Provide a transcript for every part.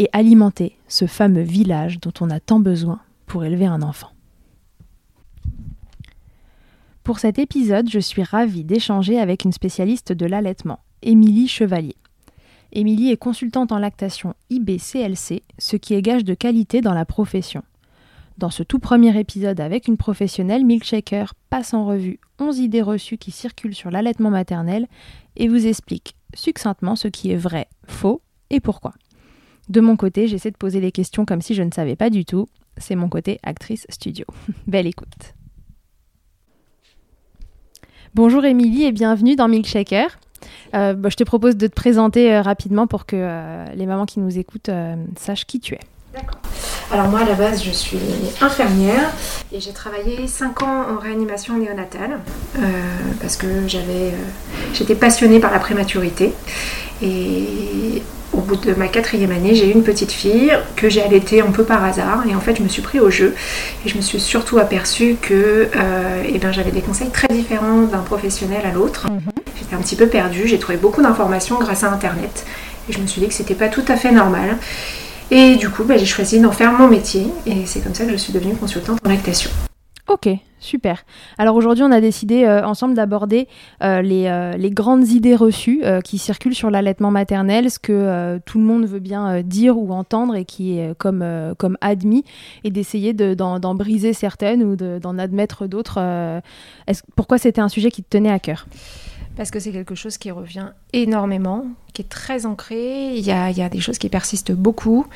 et alimenter ce fameux village dont on a tant besoin pour élever un enfant. Pour cet épisode, je suis ravie d'échanger avec une spécialiste de l'allaitement, Émilie Chevalier. Émilie est consultante en lactation IBCLC, ce qui est gage de qualité dans la profession. Dans ce tout premier épisode avec une professionnelle, Milkshaker passe en revue 11 idées reçues qui circulent sur l'allaitement maternel et vous explique succinctement ce qui est vrai, faux et pourquoi. De mon côté, j'essaie de poser les questions comme si je ne savais pas du tout. C'est mon côté actrice studio. Belle écoute. Bonjour Émilie et bienvenue dans Milkshaker. Euh, bah, je te propose de te présenter euh, rapidement pour que euh, les mamans qui nous écoutent sachent qui tu es. D'accord. Alors moi à la base je suis infirmière et j'ai travaillé 5 ans en réanimation néonatale parce que j'avais, j'étais passionnée par la prématurité et au bout de ma quatrième année j'ai eu une petite fille que j'ai allaitée un peu par hasard et en fait je me suis pris au jeu et je me suis surtout aperçue que euh, eh ben, j'avais des conseils très différents d'un professionnel à l'autre. J'étais un petit peu perdue, j'ai trouvé beaucoup d'informations grâce à internet et je me suis dit que c'était pas tout à fait normal. Et du coup, bah, j'ai choisi d'en faire mon métier et c'est comme ça que je suis devenue consultante en lactation. Ok, super. Alors aujourd'hui, on a décidé euh, ensemble d'aborder euh, les, euh, les grandes idées reçues qui circulent sur l'allaitement maternel, ce que tout le monde veut bien dire ou entendre et qui est comme, comme admis, et d'essayer de- d'en briser certaines ou de- d'en admettre d'autres. pourquoi c'était un sujet qui te tenait à cœur? Parce que c'est quelque chose qui revient énormément, qui est très ancré. Il y a, il y a des choses qui persistent beaucoup.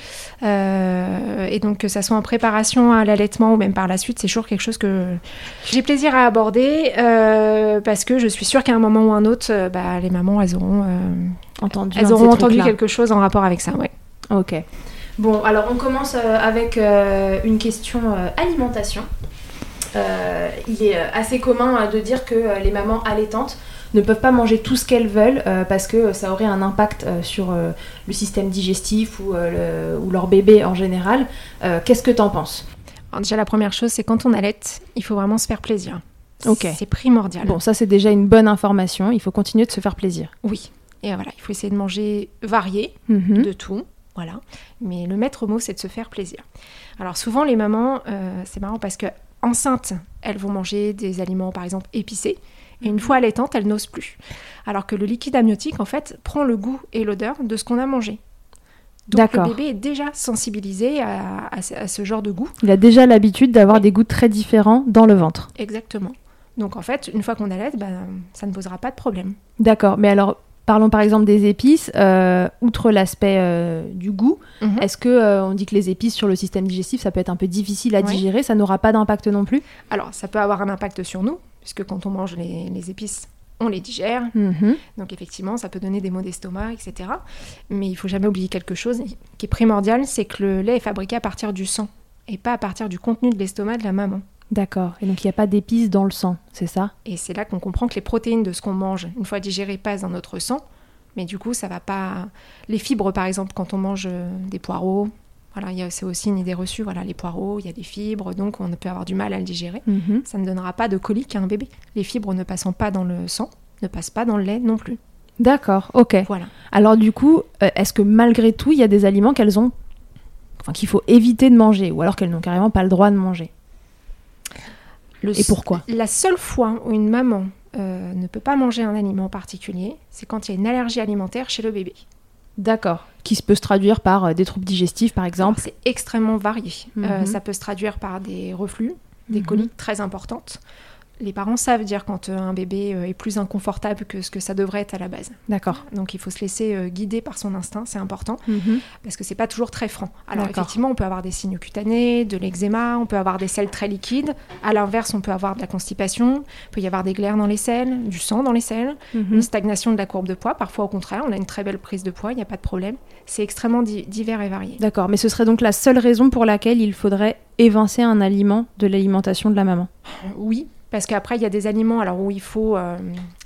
Euh, et donc, que ça soit en préparation à l'allaitement ou même par la suite, c'est toujours quelque chose que j'ai plaisir à aborder euh, parce que je suis sûre qu'à un moment ou un autre, euh, bah, les mamans, elles auront, euh, Entendu elles auront entendu quelque chose en rapport avec ça. Ouais. Ok. Bon, alors on commence avec une question alimentation. il est assez commun de dire que les mamans allaitantes ne peuvent pas manger tout ce qu'elles veulent parce que ça aurait un impact sur le système digestif ou, ou, leur bébé en général. Qu'est-ce que tu en penses Déjà, la première chose, c'est quand on allait, il faut vraiment se faire plaisir. Ok. C'est primordial. Bon, ça, c'est déjà une bonne information. Il faut continuer de se faire plaisir. Oui. Et voilà, il faut essayer de manger varié, mhm. de tout. Voilà. Mais le maître mot, c'est de se faire plaisir. Alors souvent, les mamans, euh, c'est marrant parce que enceintes, elles vont manger des aliments, par exemple, épicés. Et une fois allaitantes, elles n'osent plus. Alors que le liquide amniotique, en fait, prend le goût et l'odeur de ce qu'on a mangé. Donc le bébé est déjà sensibilisé à, ce genre de goût. Il a déjà l'habitude d'avoir des goûts très différents dans le ventre. Exactement. Donc en fait, une fois qu'on allaite, ben, ça ne posera pas de problème. D'accord. Mais alors, Parlons par exemple des épices. Euh, outre l'aspect euh, du goût, mhm. est-ce que euh, on dit que les épices sur le système digestif, ça peut être un peu difficile à digérer Ça n'aura pas d'impact non plus? Alors, ça peut avoir un impact sur nous, puisque quand on mange les, épices, on les digère. Mhm. Donc effectivement, ça peut donner des maux d'estomac, etc. Mais il faut jamais oublier quelque chose qui est primordial, c'est que le lait est fabriqué à partir du sang et pas à partir du contenu de l'estomac de la maman. D'accord. Et donc il n'y a pas d'épices dans le sang, c'est ça? Et c'est là qu'on comprend que les protéines de ce qu'on mange, une fois digérées, passent dans notre sang. Mais du coup, ça va pas. Les fibres, par exemple, quand on mange euh, des poireaux, voilà, c'est aussi une idée reçue. Voilà, les poireaux, il y a des fibres, donc on peut avoir du mal à le digérer. Mhm. Ça ne donnera pas de colique à un bébé. Les fibres ne passant pas dans le sang, ne passent pas dans le lait non plus. D'accord, ok. Voilà. Alors du coup, euh, est-ce que malgré tout, il y a des aliments qu'elles ont, enfin, qu'il faut éviter de manger, ou alors qu'elles n'ont carrément pas le droit de manger? Et pourquoi? La seule fois où une maman euh, ne peut pas manger un aliment particulier, c'est quand il y a une allergie alimentaire chez le bébé. D'accord. Qui peut se traduire par euh, des troubles digestifs, par exemple C'est extrêmement varié. Euh, mhm. ça peut se traduire par des reflux, des mhm. coliques très importantes, les parents savent dire quand euh, un bébé euh, est plus inconfortable que ce que ça devrait être à la base. D'accord. Donc il faut se laisser euh, guider par son instinct, c'est important, mhm. parce que c'est pas toujours très franc. Alors effectivement, on peut avoir des signes cutanés, de l'eczéma, on peut avoir des selles très liquides. À l'inverse, on peut avoir de la constipation, il peut y avoir des glaires dans les selles, du sang dans les selles, mhm. une stagnation de la courbe de poids. Parfois, au contraire, on a une très belle prise de poids, il n'y a pas de problème. C'est extrêmement divers et varié. D'accord, mais ce serait donc la seule raison pour laquelle il faudrait évincer un aliment de l'alimentation de la maman? Oui, parce qu'après, il y a des aliments alors, où il faut euh,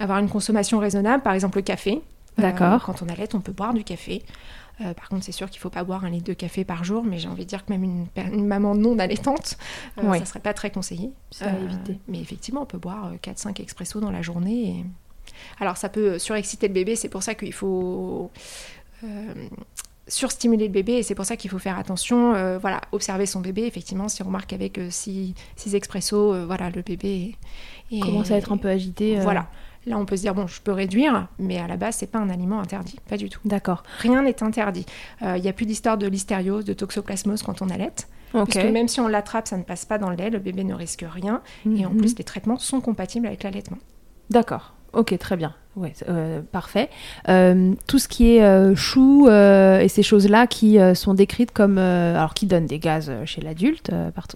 avoir une consommation raisonnable, par exemple le café. Euh, D'accord. quand on allait, on peut boire du café. Euh, par contre, c'est sûr qu'il ne faut pas boire un litre de café par jour, mais j'ai envie de dire que même une, maman non allaitante, ça ne serait pas très conseillé. Ça éviter. Mais effectivement, on peut boire 4-5 expressos dans la journée. Alors, ça peut surexciter le bébé, c'est pour ça qu'il faut surstimuler le bébé et c'est pour ça qu'il faut faire attention, euh, voilà, observer son bébé. Effectivement, si on remarque avec 6 euh, expressos, euh, voilà, le bébé commence à être un peu agité. Voilà. Là, on peut se dire bon, je peux réduire, mais à la base, c'est pas un aliment interdit, pas du tout. D'accord. Rien n'est interdit. Il n'y a plus d'histoire de listériose, de toxoplasmose quand on allait. Parce que même si on l'attrape, ça ne passe pas dans le lait, le bébé ne risque rien. Et en mhm. plus, les traitements sont compatibles avec l'allaitement. D'accord. Ok, très bien. Ouais, euh, parfait. Euh, tout ce qui est euh, chou et ces choses-là qui sont décrites comme, alors qui donnent des gaz chez l'adulte,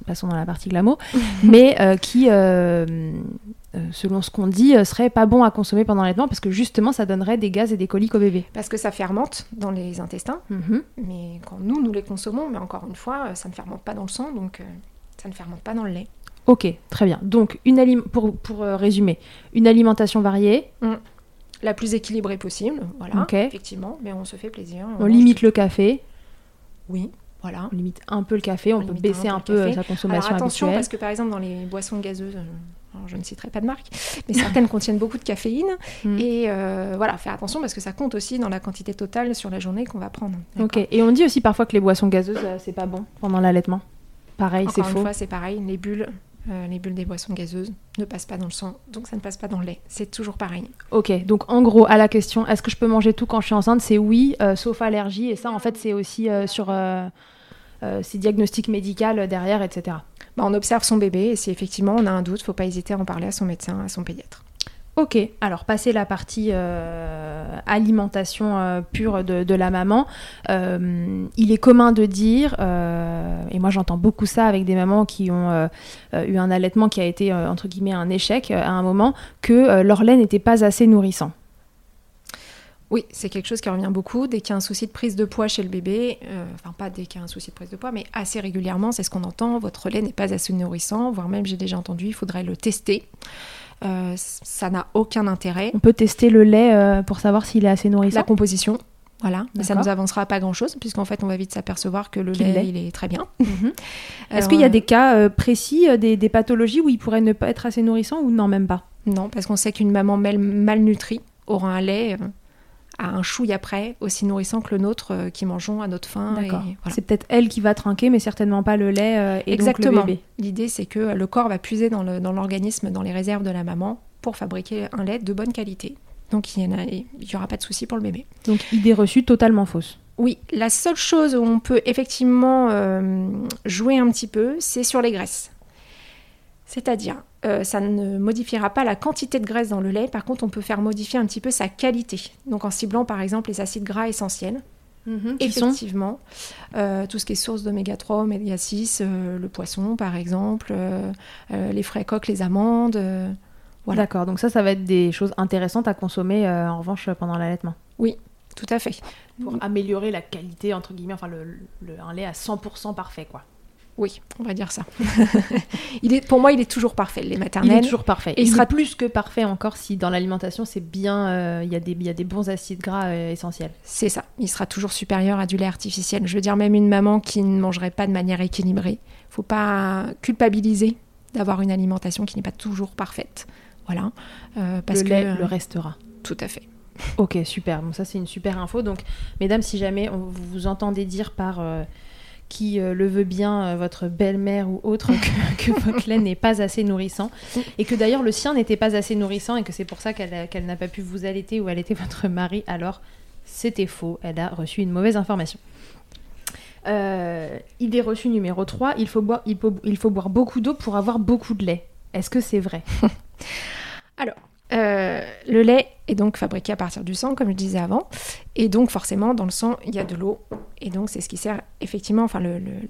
passons dans la partie glamour, mais qui, selon ce qu'on dit, serait pas bon à consommer pendant l'allaitement parce que justement ça donnerait des gaz et des coliques au bébé. Parce que ça fermente dans les intestins, mhm. mais quand nous nous les consommons, mais encore une fois, ça ne fermente pas dans le sang, donc ça ne fermente pas dans le lait. Ok, très bien. Donc, une pour, pour euh, résumer, une alimentation variée. Mm. La plus équilibrée possible, voilà, effectivement, mais on se fait plaisir. On, limite le café. Oui, voilà. On limite un peu le café, on, peut baisser un peu, euh, sa consommation Alors, attention, parce que par exemple, dans les boissons gazeuses, euh, je ne citerai pas de marque, mais certaines contiennent beaucoup de caféine. Mm. Et voilà, faire attention parce que ça compte aussi dans la quantité totale sur la journée qu'on va prendre. Ok, et on dit aussi parfois que les boissons gazeuses, c'est pas bon pendant l'allaitement. Pareil, c'est faux. Encore une fois, c'est pareil. Les bulles, euh, les bulles des boissons gazeuses ne passent pas dans le sang, donc ça ne passe pas dans le lait. C'est toujours pareil. Ok, donc en gros, à la question, est-ce que je peux manger tout quand je suis enceinte? C'est oui, euh, sauf allergie. Et ça, en fait, c'est aussi euh, sur ces diagnostics médicaux derrière, etc. Bah, on observe son bébé et si effectivement on a un doute, il ne faut pas hésiter à en parler à son médecin, à son pédiatre. Ok, alors passer la partie euh, alimentation euh, pure de, la maman, euh, il est commun de dire, et moi j'entends beaucoup ça avec des mamans qui ont eu un allaitement qui a été entre guillemets un échec à un moment, que leur lait n'était pas assez nourrissant. Oui, c'est quelque chose qui revient beaucoup. Dès qu'il y a un souci de prise de poids chez le bébé, enfin pas dès qu'il y a un souci de prise de poids, mais assez régulièrement, c'est ce qu'on entend. Votre lait n'est pas assez nourrissant, voire même j'ai déjà entendu, il faudrait le tester. Euh, ça n'a aucun intérêt. On peut tester le lait euh, pour savoir s'il est assez nourrissant. La composition, voilà, mais ça nous avancera pas grand-chose, puisqu'en fait, on va vite s'apercevoir que le lait, il est très bien. Mhm. Est-ce Alors, qu'il y a euh, des cas euh, précis, euh, des, des pathologies où il pourrait ne pas être assez nourrissant ou non, même pas? Non, parce qu'on sait qu'une maman mal- malnutrie aura un lait euh, à un chouille après, aussi nourrissant que le nôtre euh, qui mangeons à notre faim. voilà. C'est peut-être elle qui va trinquer, mais certainement pas le lait euh, et donc Exactement. le bébé. L'idée, c'est que le corps va puiser dans le- dans l'organisme, dans, les réserves de la maman, pour fabriquer un lait de bonne qualité. Donc, il n'y aura pas de souci pour le bébé. Donc idée reçue totalement fausse. Oui, la seule chose où on peut effectivement euh, jouer un petit peu, c'est sur les graisses. C'est-à-dire, euh, ça ne modifiera pas la quantité de graisse dans le lait, par contre, on peut faire modifier un petit peu sa qualité. Donc en ciblant par exemple les acides gras essentiels. Sont Effectivement, euh, tout ce qui est source d'oméga 3, oméga 6, euh, le poisson par exemple, euh, euh, les frais à coque, les amandes. euh, voilà. D'accord, donc ça, ça va être des choses intéressantes à consommer euh, en revanche pendant l'allaitement. tout à fait. Pour améliorer la qualité, entre guillemets, enfin le, le- un lait à 100% parfait, quoi. Oui, on va dire ça. il est, pour moi, il est toujours parfait, les Il maternelles. est toujours parfait. Et il il sera plus que parfait encore si dans l'alimentation, c'est bien, euh, il y, a des- il y a des bons acides gras euh, essentiels. C'est ça, il sera toujours supérieur à du lait artificiel. Je veux dire, même une maman qui ne mangerait pas de manière équilibrée, faut pas culpabiliser d'avoir une alimentation qui n'est pas toujours parfaite. Voilà, Euh, parce le que lait euh, le restera. tout à fait. Ok, super. Bon, ça, c'est une super info. Donc, mesdames, si jamais on, vous vous entendez dire par qui euh, le veut bien, euh, votre belle-mère ou autre, que, que votre lait n'est pas assez nourrissant, et que d'ailleurs le sien n'était pas assez nourrissant, et que c'est pour ça qu'elle qu'elle n'a pas pu vous allaiter ou allaiter votre mari, alors c'était faux. Elle a reçu une mauvaise information. Euh, idée reçue numéro 3, il faut, boire, il, faut, il faut boire beaucoup d'eau pour avoir beaucoup de lait. Est-ce que c'est vrai? Euh, le lait est donc fabriqué à partir du sang, comme je disais avant, et donc forcément dans le sang il y a de l'eau, et donc c'est ce qui sert effectivement. Enfin,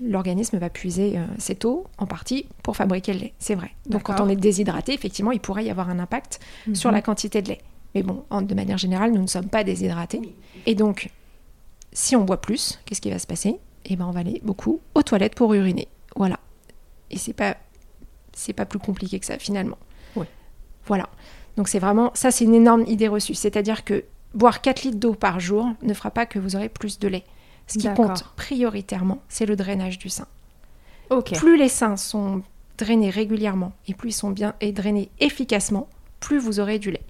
l'organisme va puiser euh, cette eau en partie pour fabriquer le lait. C'est vrai. Donc quand on est déshydraté, effectivement, il pourrait y avoir un impact sur la quantité de lait. Mais bon, en- de manière générale, nous ne sommes pas déshydratés, et donc si on boit plus, qu'est-ce qui va se passer? Eh ben, on va aller beaucoup aux toilettes pour uriner. Voilà. Et c'est pas c'est pas plus compliqué que ça finalement. Ouais. Voilà. Donc c'est vraiment, ça c'est une énorme idée reçue. C'est-à-dire que boire 4 litres d'eau par jour ne fera pas que vous aurez plus de lait. Ce qui compte prioritairement, c'est le drainage du sein. Plus les seins sont drainés régulièrement et plus ils sont bien et drainés efficacement, plus vous aurez du lait.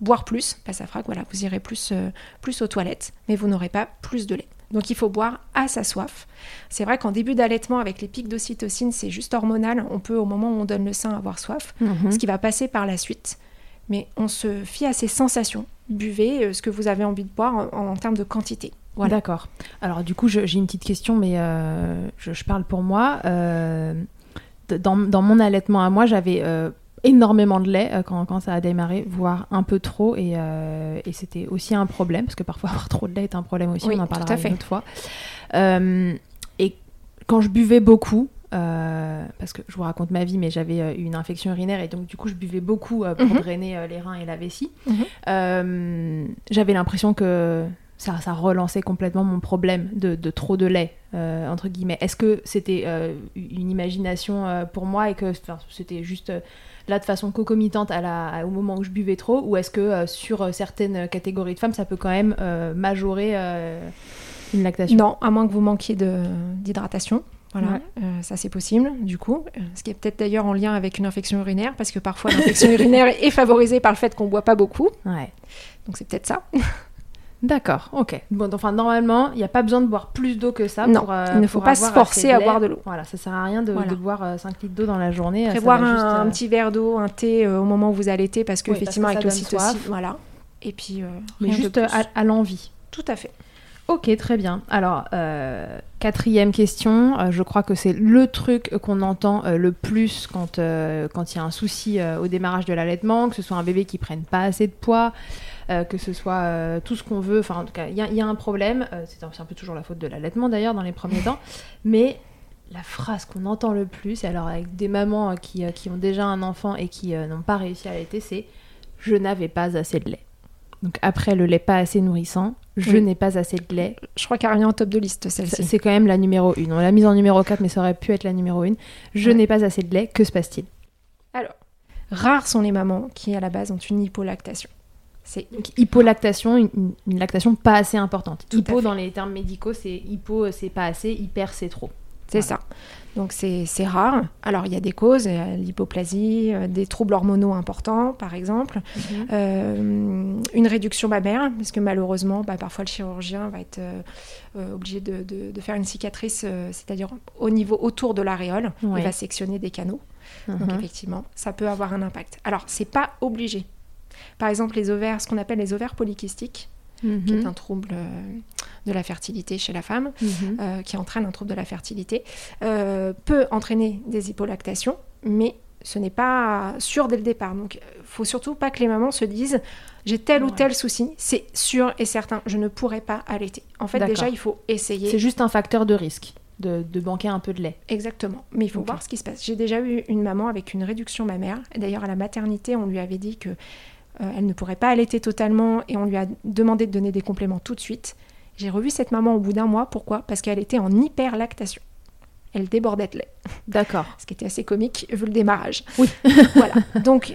Boire plus, bah, ça fera que voilà, vous irez plus, euh, plus aux toilettes, mais vous n'aurez pas plus de lait. Donc il faut boire à sa soif. C'est vrai qu'en début d'allaitement, avec les pics d'ocytocine, c'est juste hormonal. On peut, au moment où on donne le sein, avoir soif Mhm. ce qui va passer par la suite. Mais on se fie à ses sensations. Buvez euh, ce que vous avez envie de boire en, en termes de quantité. Voilà. D'accord. Alors du coup, j'ai une petite question, mais euh, je, je parle pour moi. Euh, dans, dans mon allaitement à moi, j'avais euh, énormément de lait quand, quand ça a démarré, voire un peu trop, et, et c'était aussi un problème, parce que parfois avoir trop de lait est un problème aussi, Oui, on en tout à parlera fait. une autre fois. Et quand je buvais beaucoup, euh, parce que je vous raconte ma vie, mais j'avais euh, une infection urinaire et donc du coup je buvais beaucoup euh, pour Mhm. drainer les reins et la vessie. Mhm. J'avais l'impression que ça, ça relançait complètement mon problème de, de trop de lait, euh, entre guillemets. Est-ce que c'était euh, une imagination euh, pour moi et que c'était juste là de façon concomitante à la, à- au moment où je buvais trop Ou est-ce que sur certaines catégories de femmes, ça peut quand même majorer une lactation? Non, à moins que vous manquiez d'hydratation. Voilà, Ouais. Euh, ça c'est possible du coup. Euh, ce qui est peut-être d'ailleurs en lien avec une infection urinaire, parce que parfois l'infection urinaire est favorisée par le fait qu'on boit pas beaucoup. Ouais. Donc c'est peut-être ça. D'accord, ok. Bon, enfin, normalement, il n'y a pas besoin de boire plus d'eau que ça Non, pour. euh, il ne faut pas se forcer à boire de l'eau. Voilà, ça sert à rien de, Voilà. de boire euh, 5 litres d'eau dans la journée. ça Prévoir un, juste, un petit verre d'eau, un thé au moment où vous allaitez, parce Oui, parce qu'effectivement que avec ça donne l'ocytocine, voilà. Et puis, Mais juste à, à l'envie. Tout à fait. Ok, très bien. Alors, euh, quatrième question. Euh, je crois que c'est le truc qu'on entend euh, le plus quand quand il y a un souci au démarrage de l'allaitement, que ce soit un bébé qui prenne pas assez de poids, que ce soit tout ce qu'on veut. Enfin, en tout cas, il y, a- il y a un problème. C'est un, un peu toujours la faute de l'allaitement d'ailleurs dans les premiers temps. Mais la phrase qu'on entend le plus, et alors avec des mamans qui, qui ont déjà un enfant et qui n'ont pas réussi à allaiter, c'est « je n'avais pas assez de lait ». Donc après le lait pas assez nourrissant, je Oui. n'ai pas assez de lait. Je crois qu'elle revient en top de liste, celle-ci. C'est quand même la numéro 1. On l'a mise en numéro 4, mais ça aurait pu être la numéro 1. Je Ouais. n'ai pas assez de lait. Que se passe-t-il? Alors, rares sont les mamans qui, à la base, ont une hypolactation. C'est hypolactation, une, une- lactation pas assez importante. Tout Hypo, dans les termes médicaux, c'est hypo, c'est pas assez, hyper, c'est trop. C'est ça. Donc c'est rare. Alors il y a des causes, l'hypoplasie, euh, des troubles hormonaux importants par exemple, Euh, une réduction mammaire, parce que malheureusement bah, parfois le chirurgien va être euh, obligé de, de- de faire une cicatrice, euh, c'est-à-dire au niveau autour de l'aréole, Ouais. il va sectionner des canaux. Donc Mhm. effectivement, ça peut avoir un impact. Alors c'est pas obligé. Par exemple les ovaires, ce qu'on appelle les ovaires polykystiques, qui est Mhm. un trouble euh, de la fertilité chez la femme, Mhm. euh, qui entraîne un trouble de la fertilité, euh, peut entraîner des hypolactations, mais ce n'est pas sûr dès le départ. Donc, il faut surtout pas que les mamans se disent j'ai tel ou tel souci, c'est sûr et certain, je ne pourrai pas allaiter. En fait, déjà, il faut essayer. C'est juste un facteur de risque de, de banquer un peu de lait. Exactement. Mais il faut voir ce qui se passe. J'ai déjà eu une maman avec une réduction mammaire. D'ailleurs, à la maternité, on lui avait dit que euh, elle ne pourrait pas allaiter totalement et on lui a demandé de donner des compléments tout de suite. J'ai revu cette maman au bout d'un mois. Pourquoi? Parce qu'elle était en hyperlactation. Elle débordait de lait, D'accord. ce qui était assez comique vu le démarrage. Oui. voilà. Donc,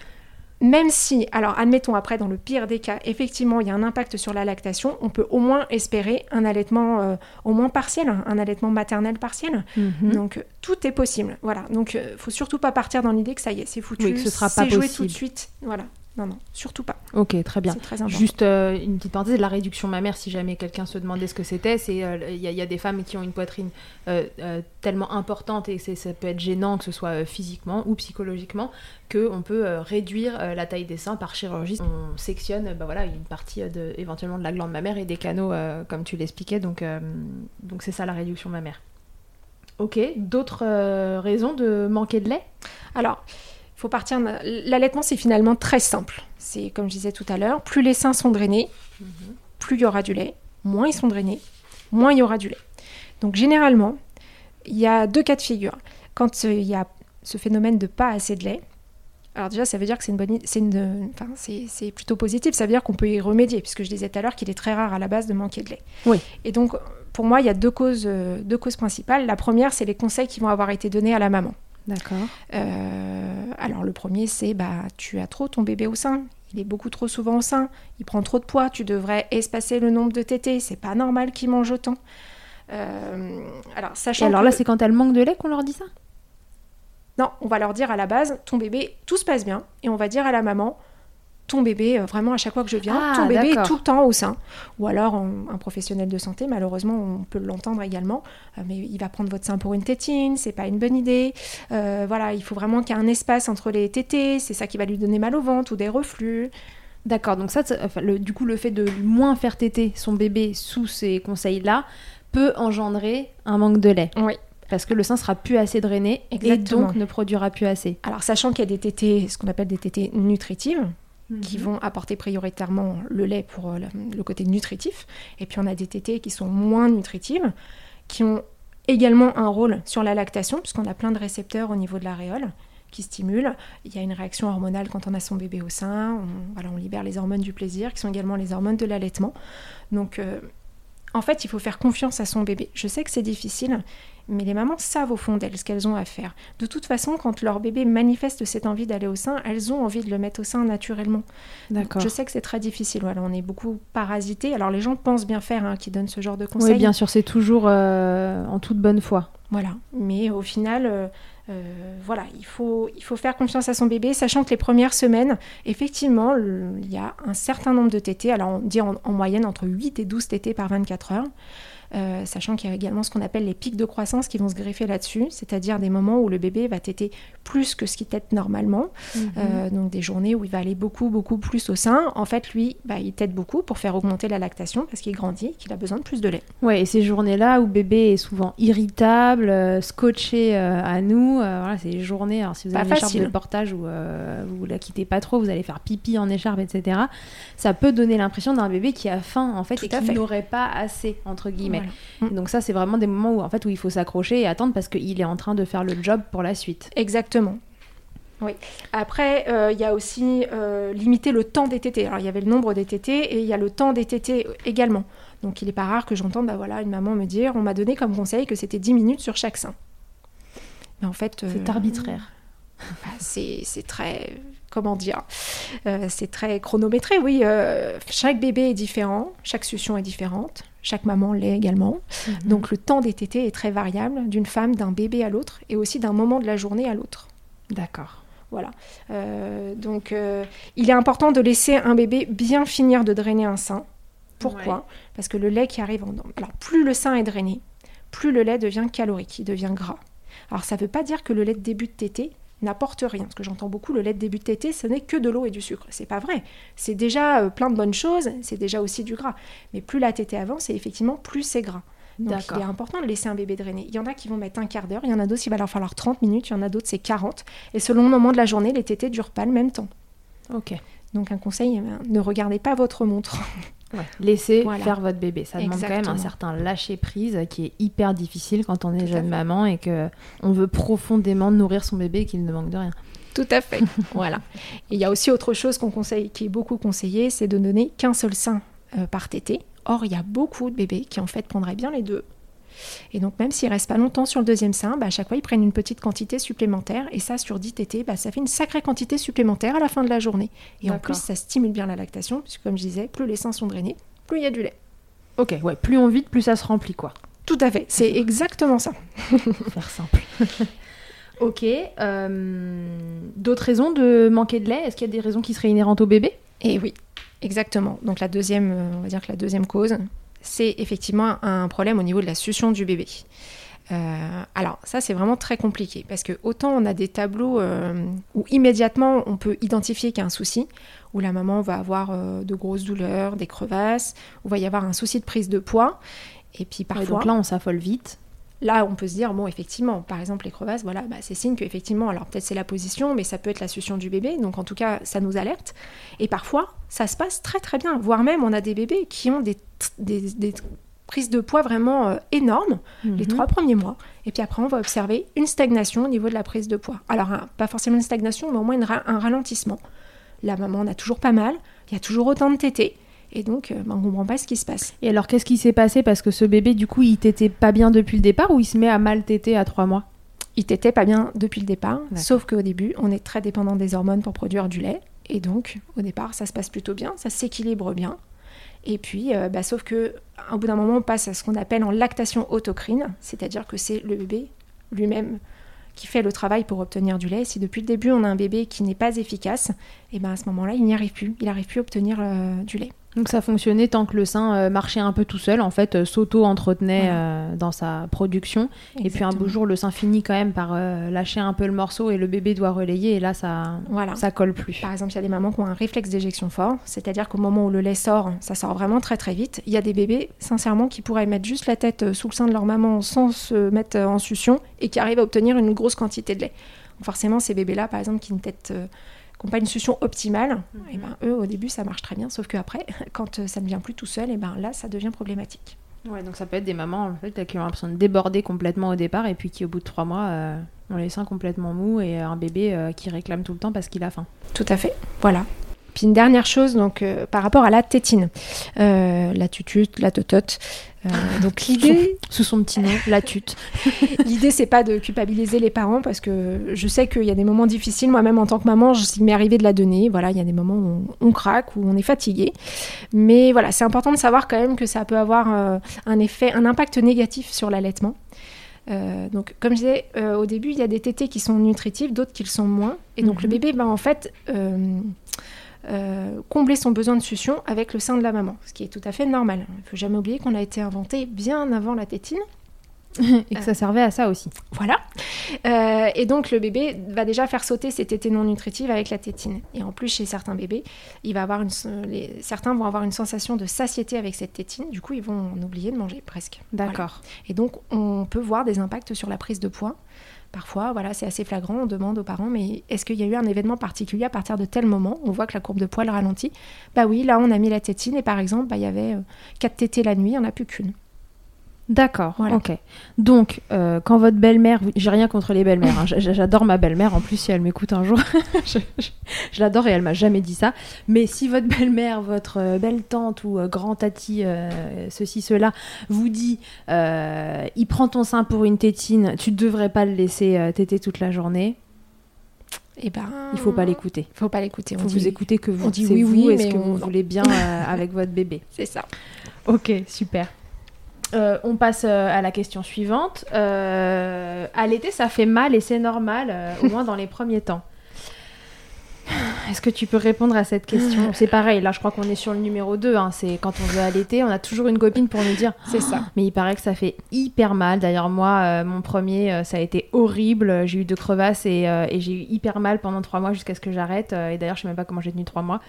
même si, alors admettons après, dans le pire des cas, effectivement, il y a un impact sur la lactation, on peut au moins espérer un allaitement euh, au moins partiel, un- un allaitement maternel partiel. Mhm. Donc tout est possible. Voilà. Donc euh, faut surtout pas partir dans l'idée que ça y est, c'est foutu. Oui, que ce sera c'est pas joué possible. tout de suite. Voilà. Non, non, surtout pas. Ok, très bien. C'est très important. Juste euh, une petite parenthèse, la réduction mammaire, si jamais quelqu'un se demandait ce que c'était, c'est euh, il y, a- il y a des femmes qui ont une poitrine euh, euh, tellement importante et ça peut être gênant, que ce soit euh, physiquement ou psychologiquement, qu'on peut euh, réduire euh, la taille des seins par chirurgie. On sectionne euh, bah, voilà, une partie euh, de, éventuellement de la glande mammaire et des canaux, euh, comme tu l'expliquais, donc euh, donc c'est ça la réduction mammaire. Ok, d'autres euh, raisons de manquer de lait? Alors, faut partir. L'allaitement, c'est finalement très simple. C'est comme je disais tout à l'heure, plus les seins sont drainés, plus il y aura du lait. Moins ils sont drainés, moins il y aura du lait. Donc généralement, il y a deux cas de figure. Quand euh, il y a ce phénomène de pas assez de lait, alors déjà, ça veut dire que c'est une bonne, i- c'est une, enfin, c'est, c'est plutôt positif. Ça veut dire qu'on peut y remédier, puisque je disais tout à l'heure qu'il est très rare à la base de manquer de lait. Oui. Et donc, pour moi, il y a deux causes, euh, deux causes principales. La première, c'est les conseils qui vont avoir été donnés à la maman. D'accord. Euh, alors le premier c'est bah tu as trop ton bébé au sein, il est beaucoup trop souvent au sein, il prend trop de poids, tu devrais espacer le nombre de tétés, c'est pas normal qu'il mange autant. Euh, alors Et alors que- là, c'est quand elle manque de lait qu'on leur dit ça? Non, on va leur dire à la base ton bébé tout se passe bien. Et on va dire à la maman ton bébé euh, vraiment à chaque fois que je viens Ah, ton bébé est tout le temps au sein ou alors un, un professionnel de santé malheureusement on peut l'entendre également euh, mais il va prendre votre sein pour une tétine c'est pas une bonne idée Euh, voilà il faut vraiment qu'il y ait un espace entre les tétés c'est ça qui va lui donner mal au ventre ou des reflux D'accord, donc ça, c'est- enfin, le- du coup, le fait de moins faire téter son bébé sous ces conseils-là peut engendrer un manque de lait. oui Parce que le sein sera plus assez drainé Exactement. et donc ne produira plus assez. alors sachant qu'il y a des tétés ce qu'on appelle des tétés nutritives qui Mhm. vont apporter prioritairement le lait pour euh, le, côté nutritif. Et puis on a des tétés qui sont moins nutritives, qui ont également un rôle sur la lactation, puisqu'on a plein de récepteurs au niveau de l'aréole qui stimulent. Il y a une réaction hormonale quand on a son bébé au sein. On, voilà, on libère les hormones du plaisir, qui sont également les hormones de l'allaitement. Donc euh, en fait, il faut faire confiance à son bébé. Je sais que c'est difficile, mais les mamans savent au fond d'elles ce qu'elles ont à faire. De toute façon, quand leur bébé manifeste cette envie d'aller au sein, elles ont envie de le mettre au sein naturellement. D'accord. Je sais que c'est très difficile, voilà, on est beaucoup parasité. Alors les gens pensent bien faire, hein, qui donnent ce genre de conseils. Oui, bien sûr, c'est toujours euh, en toute bonne foi. Voilà, mais au final, euh, voilà, il faut, il faut faire confiance à son bébé, sachant que les premières semaines, effectivement, il y a un certain nombre de tétés, alors on dit en, en moyenne entre 8 et 12 tétés par 24 heures. Euh, sachant qu'il y a également ce qu'on appelle les pics de croissance qui vont se greffer là-dessus, c'est-à-dire des moments où le bébé va téter plus que ce qu'il tète normalement, Euh, donc des journées où il va aller beaucoup, beaucoup plus au sein. En fait, lui, bah, il tète beaucoup pour faire augmenter la lactation parce qu'il grandit, qu'il a besoin de plus de lait. Ouais, et ces journées-là où bébé est souvent irritable, euh, scotché euh, à nous, voilà, c'est les journées. Alors, si vous Pas avez une écharpe de portage euh, vous la quittez pas trop, vous allez faire pipi en écharpe, etc. Ça peut donner l'impression d'un bébé qui a faim en fait Tout et qui n'aurait pas assez entre guillemets. Voilà. Donc ça, c'est vraiment des moments où en fait où il faut s'accrocher et attendre parce qu'il est en train de faire le job pour la suite. Exactement. Oui. Après, euh, il y a aussi euh, limiter le temps des tétés. Alors, il y avait le nombre des tétés et il y a le temps des tétés également. Donc, il n'est pas rare que j'entende bah, voilà, une maman me dire on m'a donné comme conseil que c'était 10 minutes sur chaque sein. Mais en fait. C'est arbitraire. Bah, c'est très comment dire, euh, c'est très chronométré, oui. euh, chaque bébé est différent, chaque succion est différente, chaque maman l'est également. Mhm. Donc le temps des tétés est très variable d'une femme, d'un bébé à l'autre, et aussi d'un moment de la journée à l'autre. D'accord. Voilà. Euh, donc euh, il est important de laisser un bébé bien finir de drainer un sein. Pourquoi? Ouais. Parce que le lait qui arrive en... Alors plus le sein est drainé, plus le lait devient calorique, il devient gras. Alors ça ne veut pas dire que le lait de début de tétée n'apporte rien. Parce que j'entends beaucoup le lait de début de tétée, ce n'est que de l'eau et du sucre. C'est pas vrai. C'est déjà euh, plein de bonnes choses, c'est déjà aussi du gras. Mais plus la tétée avance, et effectivement, plus c'est gras. Donc il est important de laisser un bébé drainer. Il y en a qui vont mettre un quart d'heure, il y en a d'autres, il va leur falloir 30 minutes, il y en a d'autres, c'est 40. Et selon le moment de la journée, les tétées durent pas le même temps. Ok. Donc un conseil, eh ben, ne regardez pas votre montre. Laissez Voilà. faire votre bébé. Ça demande quand même un certain lâcher prise qui est hyper difficile quand on est Tout jeune maman et que on veut profondément nourrir son bébé et qu'il ne manque de rien. Tout à fait. voilà. Et il y a aussi autre chose qu'on conseille, qui est beaucoup conseillé, c'est de ne donner qu'un seul sein euh, par tétée. Or, il y a beaucoup de bébés qui en fait prendraient bien les deux. Et donc, même s'ils restent pas longtemps sur le deuxième sein, bah, à chaque fois, ils prennent une petite quantité supplémentaire. Et ça, sur 10 tétées, bah, ça fait une sacrée quantité supplémentaire à la fin de la journée. Et en plus, ça stimule bien la lactation, puisque comme je disais, plus les seins sont drainés, plus il y a du lait. Ok, ouais, plus on vide, plus ça se remplit, quoi. Tout à fait, c'est exactement ça. Faire simple. ok. euh, D'autres raisons de manquer de lait? Est-ce qu'il y a des raisons qui seraient inhérentes au bébé? Et oui, exactement. Donc la deuxième, euh, on va dire que la deuxième cause, c'est effectivement un problème au niveau de la succion du bébé. Euh, alors ça c'est vraiment très compliqué parce que autant on a des tableaux euh, où immédiatement on peut identifier qu'il y a un souci, où la maman va avoir euh, de grosses douleurs, des crevasses, où va y avoir un souci de prise de poids, et puis parfois Donc là, on s'affole vite. Là, on peut se dire, bon, effectivement, par exemple, les crevasses, voilà, bah, c'est signe qu'effectivement, alors peut-être c'est la position, mais ça peut être la succion du bébé, donc en tout cas, ça nous alerte. Et parfois, ça se passe très très bien, voire même, on a des bébés qui ont des, des, des prises de poids vraiment euh, énormes les Mhm. trois premiers mois, et puis après, on va observer une stagnation au niveau de la prise de poids. Alors, un- pas forcément une stagnation, mais au moins une ra- un ralentissement. La maman en a toujours pas mal, il y a toujours autant de tétés, et donc, euh, bah, on comprend pas ce qui se passe. Et alors, qu'est-ce qui s'est passé? Parce que ce bébé, du coup, il t'était pas bien depuis le départ ou il se met à mal téter à trois mois? Il t'était pas bien depuis le départ, sauf qu'au début, on est très dépendant des hormones pour produire du lait. Et donc, au départ, ça se passe plutôt bien, ça s'équilibre bien. Et puis, euh, bah, sauf que, au bout d'un moment, on passe à ce qu'on appelle en lactation autocrine, c'est-à-dire que c'est le bébé lui-même qui fait le travail pour obtenir du lait. Si depuis le début, on a un bébé qui n'est pas efficace, et ben à ce moment-là, il n'y arrive plus. Il n'arrive plus à obtenir euh, du lait. Donc ça fonctionnait tant que le sein euh, marchait un peu tout seul, en fait, euh, s'auto-entretenait Voilà. euh, dans sa production. Et puis un beau jour, le sein finit quand même par lâcher un peu le morceau et le bébé doit relayer et là, ça, Voilà. ça colle plus. Par exemple, il y a des mamans qui ont un réflexe d'éjection fort, c'est-à-dire qu'au moment où le lait sort, ça sort vraiment très très vite. Il y a des bébés, sincèrement, qui pourraient mettre juste la tête sous le sein de leur maman sans se mettre en succion et qui arrivent à obtenir une grosse quantité de lait. Donc forcément, ces bébés-là, par exemple, qui ont peut-être euh, qui n'ont pas une succion optimale, et ben, eux, au début, ça marche très bien, sauf qu'après, quand euh, ça ne vient plus tout seul, et ben, là, ça devient problématique. Ouais, donc ça peut être des mamans en fait, qui ont l'impression de déborder complètement au départ et puis qui, au bout de trois mois, euh, ont les seins complètement mous et un bébé euh, qui réclame tout le temps parce qu'il a faim. Tout à fait, voilà. Puis une dernière chose, donc euh, par rapport à la tétine, Euh, la tutute, la totote. Euh, donc l'idée, Sous son petit nom, la tute. L'idée, c'est pas de culpabiliser les parents parce que je sais qu'il y a des moments difficiles. Moi-même, en tant que maman, je- il m'est arrivé de la donner. Voilà, il y a des moments où on, on craque, où on est fatigué. Mais voilà, c'est important de savoir quand même que ça peut avoir un effet, un impact négatif sur l'allaitement. Euh, donc, comme je disais euh, au début, il y a des tétés qui sont nutritives, d'autres qui le sont moins. Et donc, Mhm. le bébé, ben, en fait, euh, euh, combler son besoin de succion avec le sein de la maman, ce qui est tout à fait normal. Il ne faut jamais oublier qu'on a été inventé bien avant la tétine. et que ça servait à ça aussi. Voilà. Euh, et donc le bébé va déjà faire sauter ses tétées non nutritives avec la tétine. Et en plus, chez certains bébés, il va avoir une, les, certains vont avoir une sensation de satiété avec cette tétine. Du coup, ils vont en oublier de manger presque. Voilà. D'accord. Et donc, on peut voir des impacts sur la prise de poids. Parfois, voilà, c'est assez flagrant. On demande aux parents, mais est-ce qu'il y a eu un événement particulier à partir de tel moment? On voit que la courbe de poids le ralentit. Bah oui, là, on a mis la tétine et par exemple, bah, il y avait euh, quatre tétées la nuit, il n'y en a plus qu'une. D'accord, Voilà. ok. Donc, euh, quand votre belle-mère, j'ai rien contre les belles-mères, hein, j'adore ma belle-mère, en plus si elle m'écoute un jour, je, je- je l'adore et elle m'a jamais dit ça, mais si votre belle-mère, votre euh, belle-tante ou euh, grand-tati, euh, ceci, cela, vous dit, il prend ton sein pour une tétine, tu devrais pas le laisser téter toute la journée, Et ben, il faut pas l'écouter. Il faut pas l'écouter. Il faut vous écouter que vous. on dit oui, vous, oui, est-ce que on- vous voulez bien euh, avec votre bébé C'est ça. Ok, super. Euh, on passe euh, à la question suivante. Euh, à l'été, ça fait mal et c'est normal, euh, au moins dans les premiers temps. Est-ce que tu peux répondre à cette question C'est pareil, là je crois qu'on est sur le numéro 2. C'est quand on veut allaiter, on a toujours une copine pour nous dire C'est ça. mais il paraît que ça fait hyper mal. D'ailleurs, moi, mon premier, ça a été horrible. J'ai eu deux crevasses et, et j'ai eu hyper mal pendant trois mois jusqu'à ce que j'arrête. Et d'ailleurs, je sais même pas comment j'ai tenu trois mois.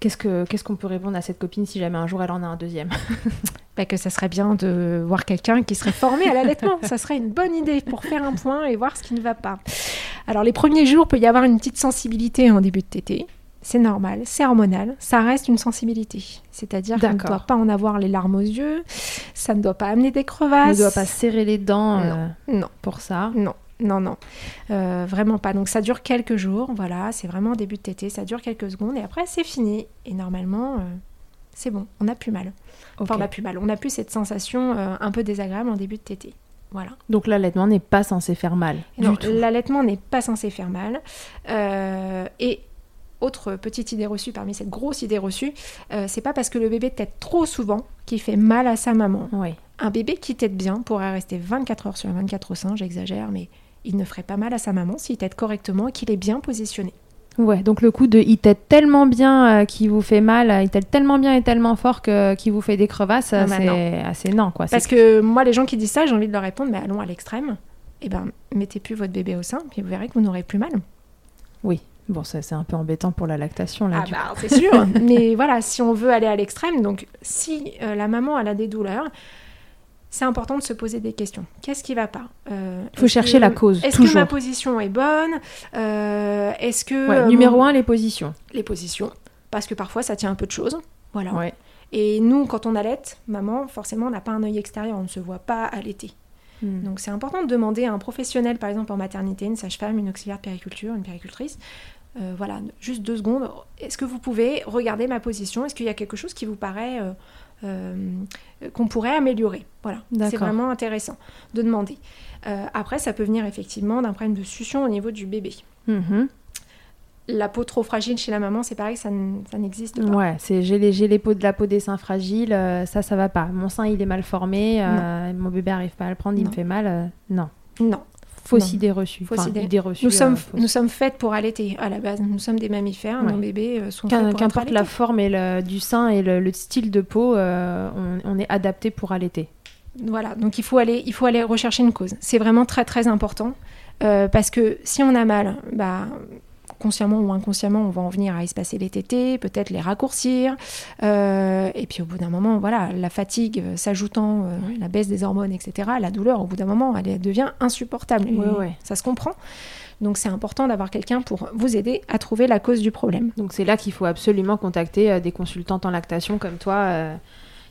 Qu'est-ce que qu'est-ce qu'on peut répondre à cette copine si jamais un jour elle en a un deuxième Bah, que ça serait bien de voir quelqu'un qui serait formé à l'allaitement. ça serait une bonne idée pour faire un point et voir ce qui ne va pas. Alors les premiers jours, peut y avoir une petite sensibilité en début de tétée. C'est normal, c'est hormonal, ça reste une sensibilité. C'est-à-dire qu'on ne doit pas en avoir les larmes aux yeux, ça ne doit pas amener des On crevasses. ne doit pas serrer les dents Non. euh, Non. pour ça. Non, non, non. Euh, vraiment pas. Donc ça dure quelques jours, voilà, c'est vraiment début de tétée, ça dure quelques secondes et après c'est fini. Et normalement, euh, c'est bon, on n'a plus mal. Enfin, on n'a plus mal, on n'a plus cette sensation euh, un peu désagréable en début de tétée. Voilà. Donc l'allaitement n'est pas censé faire mal. Non, l'allaitement n'est pas censé faire mal. Et autre petite idée reçue parmi cette grosse idée reçue, c'est pas parce que le bébé tète trop souvent qu'il fait mal à sa maman. Oui. Un bébé qui tète bien pourrait rester 24 heures sur 24 au sein, j'exagère, mais il ne ferait pas mal à sa maman s'il tète correctement et qu'il est bien positionné. Ouais, donc le coup de il tète tellement bien euh, qu'il vous fait mal, euh, il tète tellement bien et tellement fort que qu'il vous fait des crevasses, Ah euh, bah c'est assez non quoi. Parce que moi, les gens qui disent ça, j'ai envie de leur répondre, mais allons à l'extrême. Eh ben, mettez plus votre bébé au sein, puis vous verrez que vous n'aurez plus mal. Oui. Bon, ça c'est un peu embêtant pour la lactation là. Ah bah, c'est sûr. Mais voilà, si on veut aller à l'extrême, donc si euh, la maman elle a des douleurs, c'est important de se poser des questions. Qu'est-ce qui va pas? Euh, Il faut est-ce chercher que- la cause, Est-ce que ma position est bonne? Euh, Est-ce que Ouais, euh, numéro mon- un, les positions. les positions Parce que parfois ça tient un peu de choses. Voilà. Ouais. Et nous, quand on allaite, maman, forcément, on n'a pas un œil extérieur, on ne se voit pas allaiter. Hmm. Donc c'est important de demander à un professionnel, par exemple en maternité, une sage-femme, une auxiliaire de périculture, une péricultrice, euh, voilà, juste deux secondes. Est-ce que vous pouvez regarder ma position? Est-ce qu'il y a quelque chose qui vous paraît euh, euh, qu'on pourrait améliorer Voilà, c'est vraiment intéressant de demander. Euh, après, ça peut venir effectivement d'un problème de succion au niveau du bébé. Mhm. La peau trop fragile chez la maman, c'est pareil, ça, n'existe pas. Ouais, c'est j'ai les, peaux de la peau des seins fragiles, euh, ça ça va pas. Mon sein il est mal formé, euh, mon bébé arrive pas à le prendre, il me fait mal. euh, non. Non. Fausse idée reçue. Fausse Enfin, idée. idée reçue. Nous, euh, sommes, fausse. nous sommes faites pour allaiter à la base. Nous sommes des mammifères, Ouais. nos bébés euh, sont faits pour Qu'importe la forme et le, du sein et le, le style de peau, euh, on, on est adapté pour allaiter. Voilà, donc il faut aller, il faut aller rechercher une cause. C'est vraiment très très important euh, parce que si on a mal, bah, consciemment ou inconsciemment, on va en venir à espacer les tétés, peut-être les raccourcir. euh, et puis au bout d'un moment, voilà, la fatigue euh, s'ajoutant, euh, la baisse des hormones, etc., la douleur, au bout d'un moment, elle devient insupportable. Et Ouais, ouais. Ça se comprend. Donc c'est important d'avoir quelqu'un pour vous aider à trouver la cause du problème. Donc c'est là qu'il faut absolument contacter des consultantes en lactation comme toi, euh,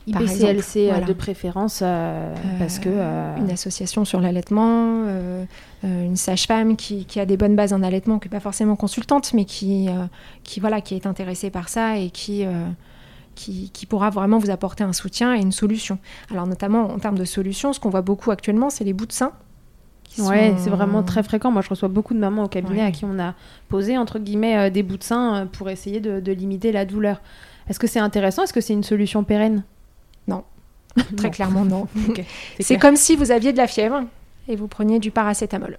IBCLC exemple, euh, voilà. de préférence, euh, parce que... euh, une association sur l'allaitement, euh, euh, une sage-femme qui, qui a des bonnes bases en allaitement, qui n'est pas forcément consultante, mais qui, euh, qui, voilà, qui est intéressée par ça et qui, euh, qui, qui pourra vraiment vous apporter un soutien et une solution. Alors notamment en termes de solutions, ce qu'on voit beaucoup actuellement, c'est les bouts de sein. qui Ouais, sont- c'est vraiment très fréquent. Moi, je reçois beaucoup de mamans au cabinet Ouais. à qui on a posé, entre guillemets, euh, des bouts de sein euh, pour essayer de, de limiter la douleur. Est-ce que c'est intéressant? Est-ce que c'est une solution pérenne? Très Non. clairement, non. C'est clair. comme si vous aviez de la fièvre et vous preniez du paracétamol.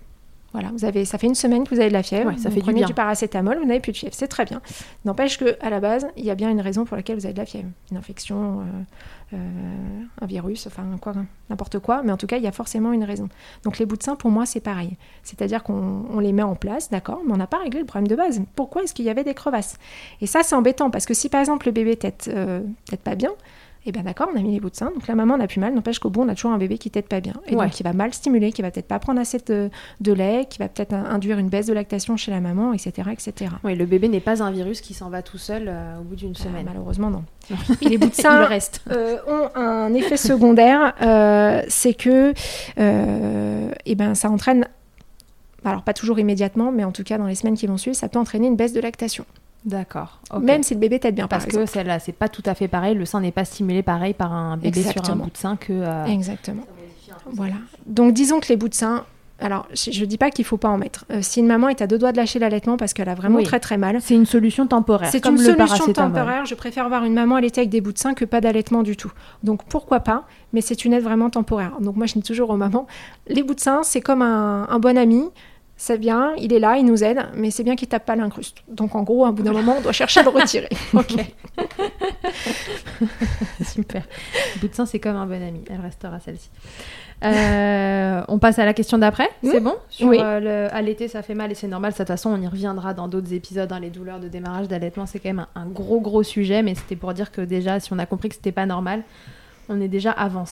Voilà, vous avez, ça fait une semaine que vous avez de la fièvre, Ouais, ça vous fait du prenez bien. du paracétamol, vous n'avez plus de fièvre, c'est très bien. N'empêche que à la base, il y a bien une raison pour laquelle vous avez de la fièvre, une infection, euh, euh, un virus, enfin quoi, n'importe quoi, mais en tout cas, il y a forcément une raison. Donc les bouts de sein, pour moi, c'est pareil. C'est-à-dire qu'on on les met en place, d'accord, mais on n'a pas réglé le problème de base. Pourquoi est-ce qu'il y avait des crevasses? Et ça, c'est embêtant parce que si par exemple le bébé tète, euh, pas bien, Et bien d'accord, on a mis les bouts de sein, donc la maman n'a plus mal, n'empêche qu'au bout, on a toujours un bébé qui t'aide pas bien. Et Ouais. donc, qui va mal stimuler, qui va peut-être pas prendre assez de, de lait, qui va peut-être induire une baisse de lactation chez la maman, etc. etc. Oui, le bébé n'est pas un virus qui s'en va tout seul euh, au bout d'une Euh, semaine. malheureusement, non. Et les bouts de sein reste. euh, ont un effet secondaire, euh, c'est que euh, eh ben, ça entraîne, alors pas toujours immédiatement, mais en tout cas dans les semaines qui vont suivre, ça peut entraîner une baisse de lactation. D'accord. Même si le bébé t'aide bien, parce par que celle-là, c'est pas tout à fait pareil. Le sein n'est pas stimulé pareil par un bébé sur un bout de sein que. euh, Exactement. Voilà. Donc disons que les bouts de sein, alors je, je dis pas qu'il faut pas en mettre. Euh, si une maman est à deux doigts de lâcher l'allaitement parce qu'elle a vraiment Oui. très très mal, C'est une solution temporaire. c'est une solution temporaire. Je préfère voir une maman allaiter avec des bouts de sein que pas d'allaitement du tout. Donc pourquoi pas, mais c'est une aide vraiment temporaire. Donc moi je dis toujours aux mamans, les bouts de sein, c'est comme un, un bon ami. C'est bien, il est là, il nous aide, mais c'est bien qu'il tape pas l'incruste. Donc en gros, à bout d'un moment, on doit chercher à le retirer. Ok. Super. Le bout de sein, c'est comme un bon ami. Elle restera celle-ci. Euh, on passe à la question d'après. C'est bon? Sur Oui. euh, le- allaiter, ça fait mal et c'est normal. De toute façon, on y reviendra dans d'autres épisodes. hein, les douleurs de démarrage d'allaitement, c'est quand même un, un gros, gros sujet. Mais c'était pour dire que déjà, si on a compris que c'était pas normal, on est déjà avancé.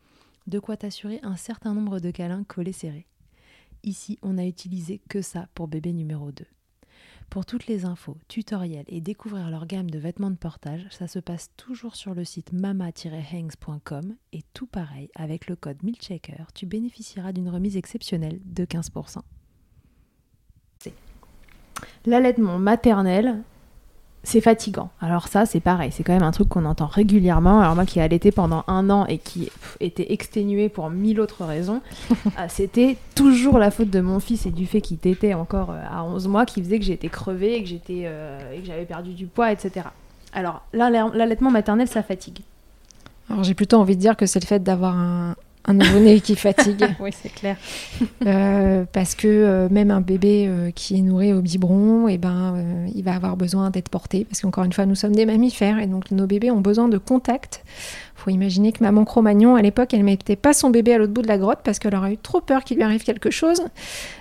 de quoi t'assurer un certain nombre de câlins collés serrés. Ici, on n'a utilisé que ça pour bébé numéro 2. Pour toutes les infos, tutoriels et découvrir leur gamme de vêtements de portage, ça se passe toujours sur le site mama-hangs.com et tout pareil, avec le code MILCHECKER, tu bénéficieras d'une remise exceptionnelle de 15%. L'allaitement maternel, c'est fatigant. Alors ça, c'est pareil, c'est quand même un truc qu'on entend régulièrement. Alors moi qui ai allaité pendant un an et qui pff, était exténué pour mille autres raisons, euh, c'était toujours la faute de mon fils et du fait qu'il tétait encore euh, à 11 mois qui faisait que j'étais crevée et que j'étais euh, et que j'avais perdu du poids, etc. Alors là, l'all- l'allaitement maternel, ça fatigue. Alors j'ai plutôt envie de dire que c'est le fait d'avoir un, un nouveau-né qui fatigue. oui, c'est clair. Euh, parce que euh, même un bébé euh, qui est nourri au biberon, et ben, il va avoir besoin d'être porté. Parce qu'encore une fois, nous sommes des mammifères et donc nos bébés ont besoin de contact. faut imaginer que maman Cro-Magnon, à l'époque, elle mettait pas son bébé à l'autre bout de la grotte parce qu'elle aurait eu trop peur qu'il lui arrive quelque chose.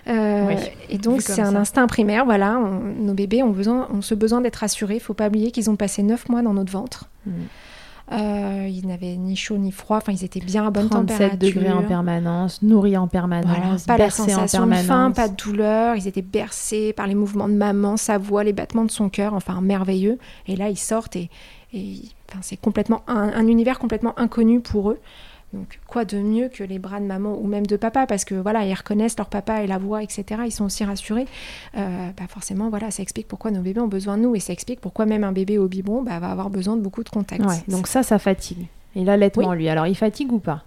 Oui, et donc, c'est un ça. instinct primaire. Voilà, on- nos bébés ont, besoin, ont ce besoin d'être rassurés. Il faut pas oublier qu'ils ont passé 9 mois dans notre ventre. Mm. Euh, ils n'avaient ni chaud ni froid. Enfin, ils étaient bien à bonne 37 température. degrés en permanence, nourris en permanence, Voilà, pas la bercés en sensation de permanence. faim, pas de douleur. Ils étaient bercés par les mouvements de maman, sa voix, les battements de son cœur, enfin merveilleux. Et là, ils sortent et, et enfin, c'est complètement un, un univers complètement inconnu pour eux. Donc, quoi de mieux que les bras de maman ou même de papa, parce que voilà, ils reconnaissent leur papa et la voix, etc. Ils sont aussi rassurés. Euh, bah forcément, voilà, ça explique pourquoi nos bébés ont besoin de nous et ça explique pourquoi même un bébé au biberon bah, va avoir besoin de beaucoup de contact. Ouais, donc ça, ça fatigue. Et l'allaitement, Oui. lui, alors il fatigue ou pas?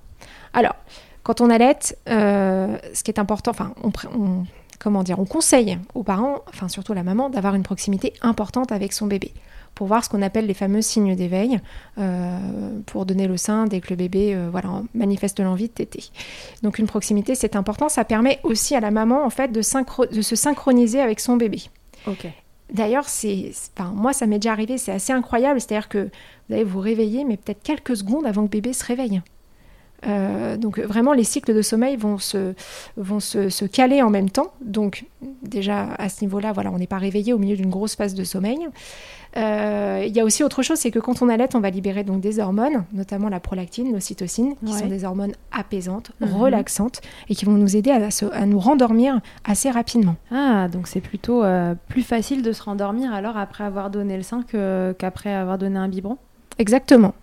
Alors, quand on allaite, euh, ce qui est important, enfin, on, comment dire, on conseille aux parents, enfin surtout à la maman, d'avoir une proximité importante avec son bébé pour voir ce qu'on appelle les fameux signes d'éveil, euh, pour donner le sein dès que le bébé euh, voilà, manifeste l'envie de téter. Donc une proximité, c'est important. Ça permet aussi à la maman en fait de, synchro- de se synchroniser avec son bébé. Ok. D'ailleurs, c'est, enfin, moi, ça m'est déjà arrivé, c'est assez incroyable. C'est-à-dire que vous allez vous réveiller, mais peut-être quelques secondes avant que bébé se réveille. Euh, donc vraiment, les cycles de sommeil vont se, vont se, se, caler en même temps. Donc déjà à ce niveau-là, voilà, on n'est pas réveillé au milieu d'une grosse phase de sommeil. Euh, il y a aussi autre chose, c'est que quand on allait, on va libérer donc des hormones, notamment la prolactine, l'ocytocine, qui Ouais. sont des hormones apaisantes, Mhm. relaxantes, et qui vont nous aider à, se- à nous rendormir assez rapidement. Ah, donc c'est plutôt euh, plus facile de se rendormir alors après avoir donné le sein qu'après avoir donné un biberon? Exactement.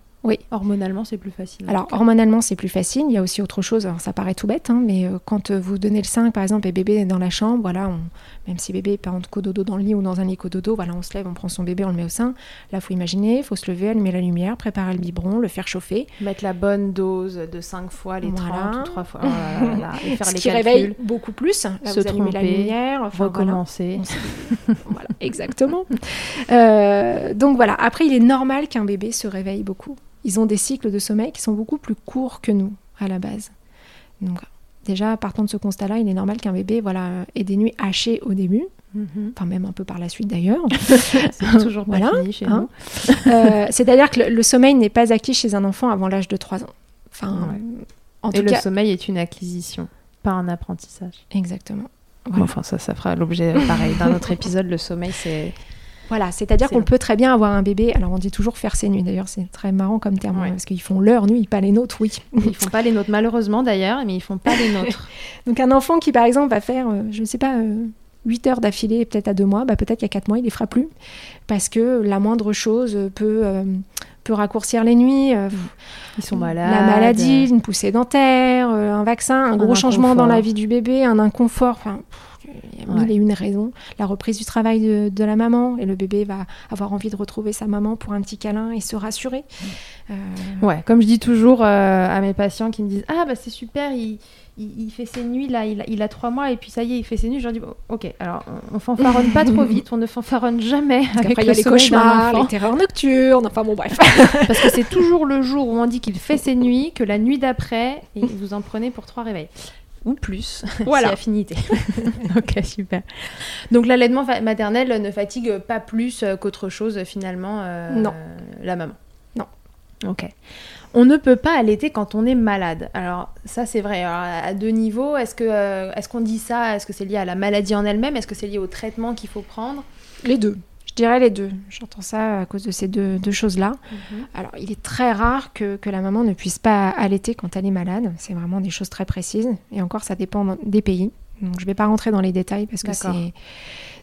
Hormonalement, c'est plus facile. Alors, hormonalement, c'est plus facile. Il y a aussi autre chose. Alors, ça paraît tout bête, hein, mais euh, quand euh, vous donnez le sein, par exemple, et bébé est dans la chambre, voilà, on- même si bébé est pas en cododo dans le lit ou dans un lit cododo, voilà, on se lève, on prend son bébé, on le met au sein. Là, faut imaginer, il faut se lever, allumer la lumière, préparer le biberon, le faire chauffer. Mettre la bonne dose de 5 fois les Voilà. 30 ou 3 fois. Oh là là là, et faire Ce les qui calculs. réveille beaucoup plus. Là, Se vous allumez la tromper, lumière, enfin, recommencer. Voilà, exactement. Euh, donc voilà, après, il est normal qu'un bébé se réveille beaucoup. Ils ont des cycles de sommeil qui sont beaucoup plus courts que nous, à la base. Donc déjà, partant de ce constat-là, il est normal qu'un bébé voilà, ait des nuits hachées au début, Mhm. enfin même un peu par la suite d'ailleurs. C'est toujours pas Voilà, fini chez hein. nous. Euh, C'est-à-dire que le, le sommeil n'est pas acquis chez un enfant avant l'âge de 3 ans. Enfin, Ouais. en Et tout le cas, sommeil est une acquisition, pas un apprentissage. exactement. Bon. Enfin, ça, ça fera l'objet pareil d'un autre épisode. Le sommeil, c'est. Voilà, c'est-à-dire C'est qu'on peut très bien avoir un bébé. Alors on dit toujours faire ses nuits. D'ailleurs, c'est très marrant comme terme Ouais. hein, parce qu'ils font leur nuit, pas les nôtres, oui. Ils font pas les nôtres, malheureusement d'ailleurs, mais ils font pas les nôtres. Donc un enfant qui par exemple va faire, euh, je ne sais pas, euh, 8 heures d'affilée, peut-être à deux mois, bah, peut-être a 4 mois, il les fera plus parce que la moindre chose peut euh, peut raccourcir les nuits. euh, Ils sont malades. La maladie, une poussée dentaire, un vaccin, un gros changement dans la vie du bébé, un inconfort. Enfin, il y a mille Ouais. et une raisons. La reprise du travail de, de la maman et le bébé va avoir envie de retrouver sa maman pour un petit câlin et se rassurer. Euh, Ouais, comme je dis toujours euh, à mes patients qui me disent Ah, bah c'est super, il, il, il fait ses nuits là, il a, il a trois mois et puis ça y est, il fait ses nuits. Je leur dis Ok, alors on, on fanfaronne pas trop vite, on ne fanfaronne jamais. parce avec qu'après, il y a les cauchemars, les terreurs nocturnes, enfin bon, bref. Parce que c'est toujours le jour où on dit qu'il fait ses nuits que la nuit d'après, et vous en prenez pour trois réveils. Ou plus, Voilà. si affinité. ok, super. Donc l'allaitement maternel ne fatigue pas plus euh, qu'autre chose finalement euh, Non. la maman. Non. Ok. On ne peut pas allaiter quand on est malade. Alors ça c'est vrai. Alors, à deux niveaux, est-ce que euh, est-ce qu'on dit ça? Est-ce que c'est lié à la maladie en elle-même? Est-ce que c'est lié au traitement qu'il faut prendre? Les deux. Je dirais les deux. J'entends ça à cause de ces deux, deux choses-là. Mhm. Alors, il est très rare que, que la maman ne puisse pas allaiter quand elle est malade. C'est vraiment des choses très précises. Et encore, ça dépend des pays. Donc, je ne vais pas rentrer dans les détails parce que c'est,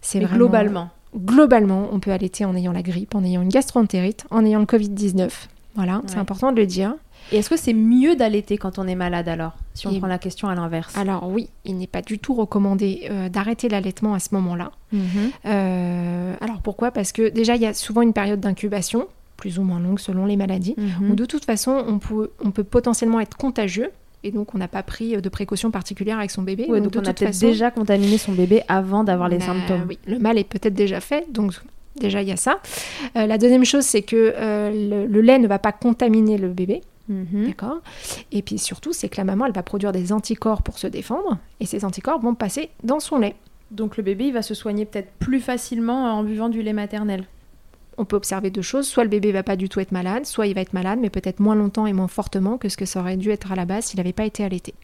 c'est vraiment... globalement. Globalement, on peut allaiter en ayant la grippe, en ayant une gastroentérite, en ayant le Covid-19. Voilà, c'est important de le dire. Et est-ce que c'est mieux d'allaiter quand on est malade alors Si on Et- prend la question à l'inverse? Alors oui, il n'est pas du tout recommandé euh, d'arrêter l'allaitement à ce moment-là. Mhm. Euh, alors pourquoi? Parce que déjà, il y a souvent une période d'incubation, plus ou moins longue selon les maladies. Mhm. où de toute façon, on peut, on peut potentiellement être contagieux et donc on n'a pas pris euh, de précautions particulières avec son bébé. Ouais, donc donc de on a peut-être façon, déjà contaminé son bébé avant d'avoir les bah, symptômes. Oui, le mal est peut-être déjà fait, donc déjà il y a ça. Euh, la deuxième chose, c'est que euh, le, le lait ne va pas contaminer le bébé, Mhm. d'accord Et puis surtout, c'est que la maman, elle va produire des anticorps pour se défendre et ces anticorps vont passer dans son lait. Donc le bébé, il va se soigner peut-être plus facilement en buvant du lait maternel. On peut observer deux choses, soit le bébé va pas du tout être malade, soit il va être malade, mais peut-être moins longtemps et moins fortement que ce que ça aurait dû être à la base s'il n'avait pas été allaité.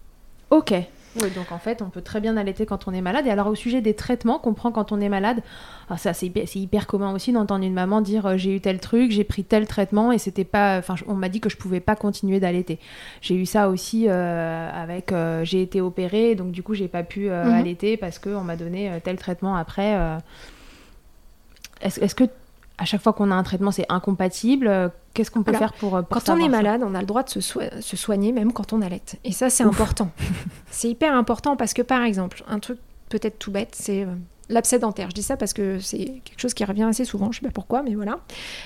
Ok. Oui, donc en fait, on peut très bien allaiter quand on est malade. Et alors, au sujet des traitements qu'on prend quand on est malade, ah, ça c'est hyper, commun aussi d'entendre une maman dire euh, j'ai eu tel truc, j'ai pris tel traitement et c'était pas. Enfin, on m'a dit que je pouvais pas continuer d'allaiter. J'ai eu ça aussi euh, avec euh, j'ai été opérée, donc du coup j'ai pas pu euh, Mhm. allaiter parce qu'on m'a donné tel traitement après. Est-ce est-ce que à chaque fois qu'on a un traitement c'est incompatible Euh, Qu'est-ce qu'on peut Alors, faire pour, euh, pour Quand on est malade, on a le droit de se, soi- se soigner même quand on allaite. Et ça, c'est important. c'est hyper important parce que, par exemple, un truc peut-être tout bête, c'est euh, l'abcès dentaire. Je dis ça parce que c'est quelque chose qui revient assez souvent, je sais pas pourquoi, mais voilà.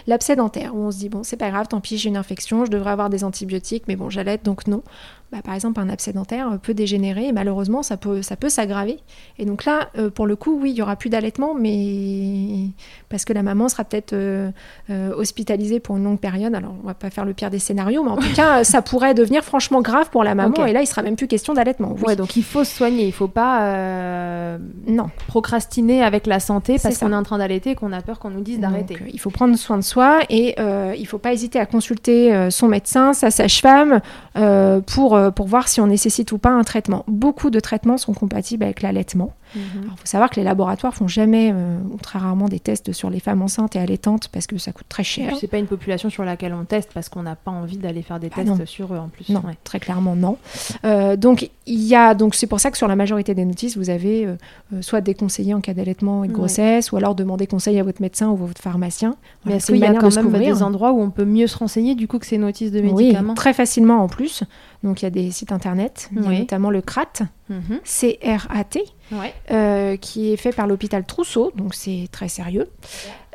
L'abcès dentaire, où on se dit, bon, c'est pas grave, tant pis, j'ai une infection, je devrais avoir des antibiotiques, mais bon, j'allaite, donc non. Bah, par exemple, un abcès dentaire peut dégénérer et malheureusement, ça peut, ça peut s'aggraver. Et donc là, euh, pour le coup, oui, il y aura plus d'allaitement, mais parce que la maman sera peut-être euh, euh, hospitalisée pour une longue période. Alors, on va pas faire le pire des scénarios, mais en tout cas, ça pourrait devenir franchement grave pour la maman. Et là, il sera même plus question d'allaitement. Oui. Ouais, donc il faut se soigner, il faut pas Non. procrastiner avec la santé parce qu'on est en train d'allaiter et qu'on a peur qu'on nous dise d'arrêter. Il faut prendre soin de soi et il ne faut pas hésiter à consulter son médecin, sa sage-femme, euh, pour, euh, pour voir si on nécessite ou pas un traitement. Beaucoup de traitements sont compatibles avec l'allaitement. Mhm. Il faut savoir que les laboratoires font jamais, euh, ou très rarement, des tests sur les femmes enceintes et allaitantes parce que ça coûte très cher. c'est pas une population sur laquelle on teste parce qu'on n'a pas envie d'aller faire des Ah tests non. sur eux en plus. Non, Ouais. très clairement non. Euh, donc il y a donc c'est pour ça que sur la majorité des notices vous avez euh, euh, soit des conseillers en cas d'allaitement et de Ouais. grossesse, ou alors demander conseil à votre médecin ou à votre pharmacien. Mais est-ce qu'il y a quand de même des endroits où on peut mieux se renseigner du coup que ces notices de Oui, médicaments? très facilement en plus. Donc il y a des sites internet, il y a Oui. notamment le CRAT, Mhm. C-R-A-T, Ouais. euh, qui est fait par l'hôpital Trousseau, donc c'est très sérieux.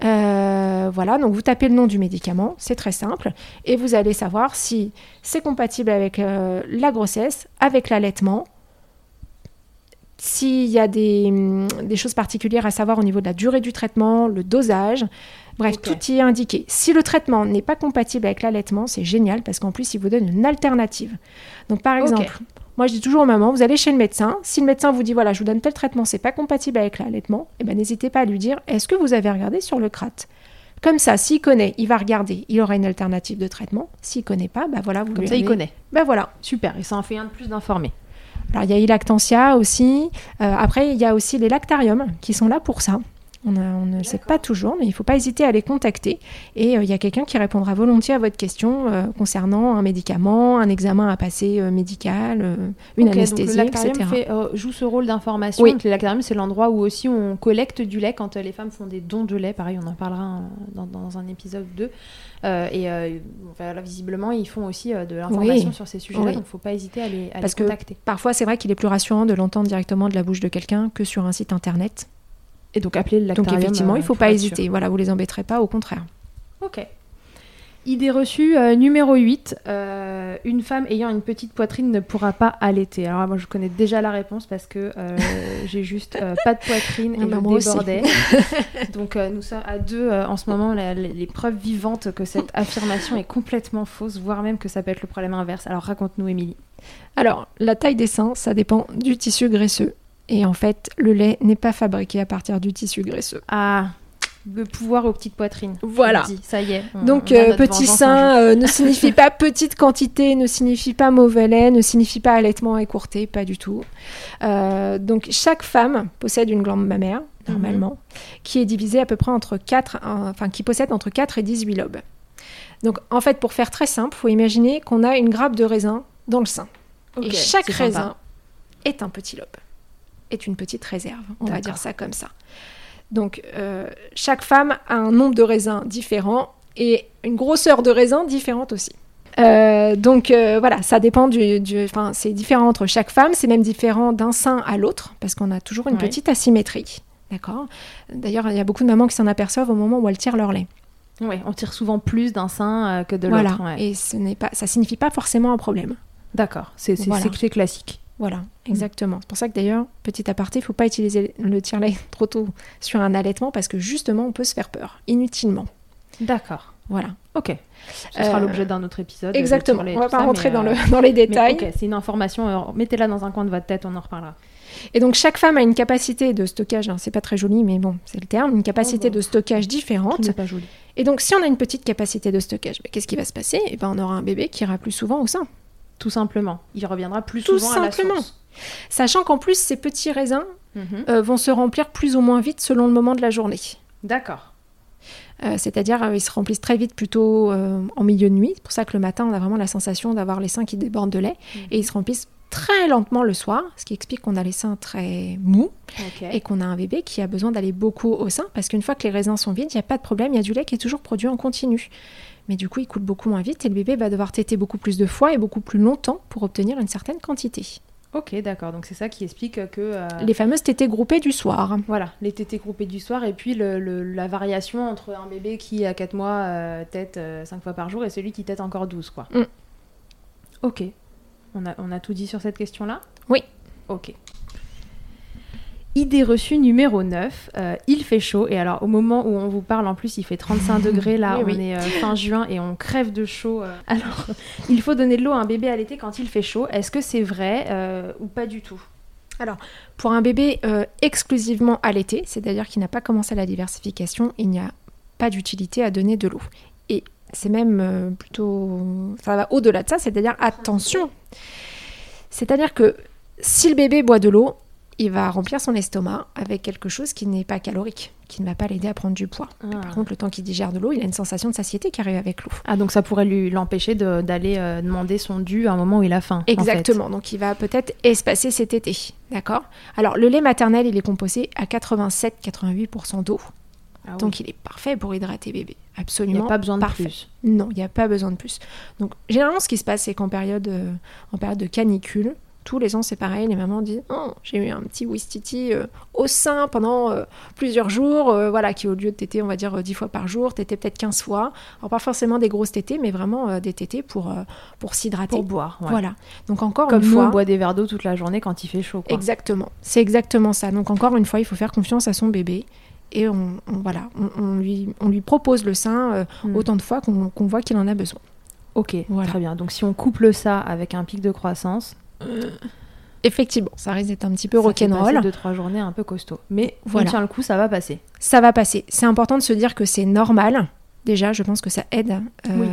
Euh, voilà, donc vous tapez le nom du médicament, c'est très simple, et vous allez savoir si c'est compatible avec euh, la grossesse, avec l'allaitement, s'il y a des, hum, des choses particulières à savoir au niveau de la durée du traitement, le dosage. Bref, tout y est indiqué. Si le traitement n'est pas compatible avec l'allaitement, c'est génial parce qu'en plus, il vous donne une alternative. Donc, par exemple, moi je dis toujours aux mamans, vous allez chez le médecin. Si le médecin vous dit, voilà, je vous donne tel traitement, c'est pas compatible avec l'allaitement, eh ben, n'hésitez pas à lui dire, est-ce que vous avez regardé sur le CRAT Comme ça, s'il connaît, il va regarder, il aura une alternative de traitement. S'il connaît pas, bah voilà, vous Comme lui ça, il connaît. Ben voilà. Super. Et ça en fait un de plus d'informés. Alors, il y a Ilactantia aussi. Euh, après, il y a aussi les lactariums qui sont là pour ça. On, a- on ne le sait pas toujours, mais il ne faut pas hésiter à les contacter. Et euh, il y a quelqu'un qui répondra volontiers à votre question euh, concernant un médicament, un examen à passer euh, médical, une anesthésie, donc le lactarium etc. fait, joue ce rôle d'information. Oui. Donc, le lactarium, c'est l'endroit où aussi on collecte du lait quand les femmes font des dons de lait. Pareil, on en parlera dans, dans un épisode 2. Euh, et euh, voilà, visiblement, ils font aussi euh, de l'information Oui. sur ces sujets-là. Oui. Donc, il ne faut pas hésiter à les, à les Parce que contacter. parfois, c'est vrai qu'il est plus rassurant de l'entendre directement de la bouche de quelqu'un que sur un site internet. Et donc, appeler le Donc lactarium. effectivement, euh, il ne faut pour pas sûr. hésiter. Voilà, vous les embêterez pas, au contraire. Ok. Idée reçue euh, numéro 8. euh, une femme ayant une petite poitrine ne pourra pas allaiter. Alors moi je connais déjà la réponse parce que euh, j'ai juste euh, pas de poitrine et je débordais. Donc euh, nous sommes à deux euh, en ce moment la- les preuves vivantes que cette affirmation est complètement fausse, voire même que ça peut être le problème inverse. Alors raconte-nous Émilie. Alors, la taille des seins, ça dépend du tissu graisseux. Et en fait, le lait n'est pas fabriqué à partir du tissu graisseux. Ah, le pouvoir aux petites poitrines. Voilà. Dis, ça y est. on- Donc, on euh, petit sein euh, ne signifie pas petite quantité, ne signifie pas mauvais lait, ne signifie pas allaitement écourté, pas du tout. Euh, donc, chaque femme possède une glande mammaire, normalement, qui est divisée à peu près entre 4, enfin, qui possède entre 4 et 18 lobes. Donc, en fait, pour faire très simple, faut imaginer qu'on a une grappe de raisin dans le sein. Et chaque sympa. raisin est un petit lobe, est une petite réserve, on va dire ça comme ça. Donc, euh, chaque femme a un nombre de raisins différent et une grosseur de raisin différente aussi. Euh, donc euh, voilà, ça dépend du, enfin c'est différent entre chaque femme, c'est même différent d'un sein à l'autre parce qu'on a toujours une Ouais. petite asymétrie, d'accord? D'ailleurs, il y a beaucoup de mamans qui s'en aperçoivent au moment où elles tirent leur lait. Ouais, on tire souvent plus d'un sein euh, que de voilà, l'autre. ouais. et ce n'est pas, ça signifie pas forcément un problème. D'accord, c'est Voilà. classique. Voilà, exactement. C'est pour ça que d'ailleurs, petit aparté, il ne faut pas utiliser le tire-lait trop tôt sur un allaitement parce que justement, on peut se faire peur, inutilement. D'accord. Voilà. Ok. Ce sera Euh, l'objet d'un autre épisode. Exactement. et On va pas ça, rentrer dans, euh, le, dans les détails. ok, c'est une information. euh, Mettez-la dans un coin de votre tête, on en reparlera. Et donc, chaque femme a une capacité de stockage, hein, c'est pas très joli, mais bon, c'est le terme, une capacité Oh, de stockage différente. n'est pas joli. Et donc, si on a une petite capacité de stockage, ben, qu'est-ce qui va se passer? Eh ben, On aura un bébé qui ira plus souvent au sein. Tout simplement. Il reviendra plus Tout souvent à la simplement. source. Sachant qu'en plus, ces petits raisins Mhm. euh, vont se remplir plus ou moins vite selon le moment de la journée. D'accord. Euh, C'est-à-dire, euh, ils se remplissent très vite, plutôt en milieu de nuit. C'est pour ça que le matin, on a vraiment la sensation d'avoir les seins qui débordent de lait. Et ils se remplissent très lentement le soir, ce qui explique qu'on a les seins très mous et qu'on a un bébé qui a besoin d'aller beaucoup au sein, parce qu'une fois que les raisins sont vides, il n'y a pas de problème, il y a du lait qui est toujours produit en continu. Mais du coup, il coule beaucoup moins vite et le bébé va devoir téter beaucoup plus de fois et beaucoup plus longtemps pour obtenir une certaine quantité. Ok, d'accord. Donc c'est ça qui explique que euh, Les fameuses tétées groupées du soir. voilà, les tétés groupés du soir et puis le- le- la variation entre un bébé qui à 4 mois euh, tète 5 fois par jour et celui qui tète encore 12 quoi. Mm. Ok. On a, on a tout dit sur cette question-là? Oui. Ok. Idée reçue numéro 9, euh, il fait chaud et alors au moment où on vous parle en plus il fait 35 degrés là, Oui, on oui. est euh, fin juin et on crève de chaud. euh. Alors il faut donner de l'eau à un bébé à l'été quand il fait chaud, est-ce que c'est vrai ou pas du tout? Pour un bébé exclusivement allaité, c'est-à-dire qui n'a pas commencé la diversification, il n'y a pas d'utilité à donner de l'eau. Et c'est même plutôt... Ça va au-delà de ça, c'est-à-dire attention. C'est-à-dire que si le bébé boit de l'eau, il va remplir son estomac avec quelque chose qui n'est pas calorique, qui ne va pas l'aider à prendre du poids. Par contre, le temps qu'il digère de l'eau, il a une sensation de satiété qui arrive avec l'eau. Ah donc ça pourrait lui l'empêcher de- d'aller euh, demander son dû à un moment où il a faim. en fait. Exactement, donc il va peut-être espacer cet été. D'accord? Alors, le lait maternel, il est composé à 87-88% d'eau. Ah oui. Donc, il est parfait pour hydrater bébé. il n'y Absolument. a pas besoin de plus. Non, il n'y a pas besoin de plus. Donc, généralement, ce qui se passe, c'est qu'en période, euh, en période de canicule, tous les ans, c'est pareil, les mamans disent Oh, J'ai eu un petit Wistiti euh, au sein pendant euh, plusieurs jours, euh, voilà, qui au lieu de téter, on va dire, euh, 10 fois par jour, téter peut-être 15 fois. Alors, pas forcément des grosses tétées, mais vraiment euh, des tétées pour, euh, pour s'hydrater. Pour boire. ouais. Voilà. Donc, encore Comme une nous fois. on boit des verres d'eau toute la journée quand il fait chaud. quoi. Exactement, c'est exactement ça. Donc encore une fois, il faut faire confiance à son bébé et on, on- voilà, on, on lui, on lui propose le sein euh, Hmm. autant de fois qu'on voit qu'il en a besoin. Ok, Voilà. très bien. Donc si on couple ça avec un pic de croissance, Effectivement, ça risque d'être un petit peu rock'n'roll. deux trois journées un peu costaud. Mais Voilà. on tient le coup, ça va passer. Ça va passer. C'est important de se dire que c'est normal. Déjà, je pense que ça aide. euh, Oui.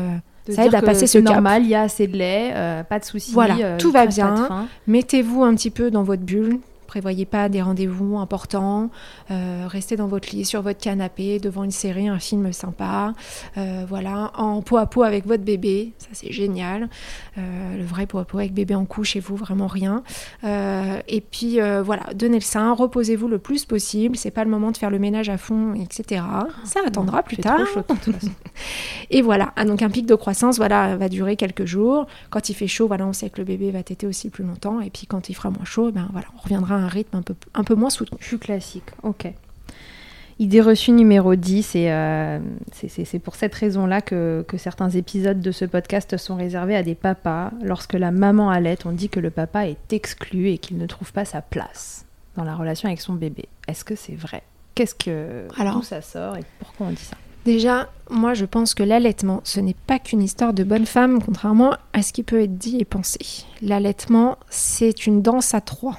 Ça aide à passer ce c'est cap. normal, il y a assez de lait, euh, pas de soucis. Voilà, euh, tout va bien. Mettez-vous un petit peu dans votre bulle. Prévoyez pas des rendez-vous importants. Euh, restez dans votre lit, sur votre canapé, devant une série, un film sympa. Euh, voilà, en peau à peau avec votre bébé. Ça, c'est génial. Euh, le vrai peau à peau avec bébé en couche chez vous, vraiment rien. Et puis, voilà, donnez le sein, reposez-vous le plus possible. C'est pas le moment de faire le ménage à fond, etc. Ça attendra plus tard. trop chaud, de toute façon. Et voilà, Ah, donc un pic de croissance, voilà, va durer quelques jours. Quand il fait chaud, voilà, on sait que le bébé va téter aussi plus longtemps. Et puis quand il fera moins chaud, ben voilà, on reviendra un rythme un peu, un peu moins soutenu. Plus classique, ok. Idée reçue numéro 10, et euh, c'est- pour cette raison-là que, que certains épisodes de ce podcast sont réservés à des papas. Lorsque la maman allait, on dit que le papa est exclu et qu'il ne trouve pas sa place dans la relation avec son bébé. Est-ce que c'est vrai? Qu'est-ce que Alors- d'où ça sort et pourquoi on dit ça? Déjà, moi je pense que l'allaitement, ce n'est pas qu'une histoire de bonne femme, contrairement à ce qui peut être dit et pensé. L'allaitement, c'est une danse à trois.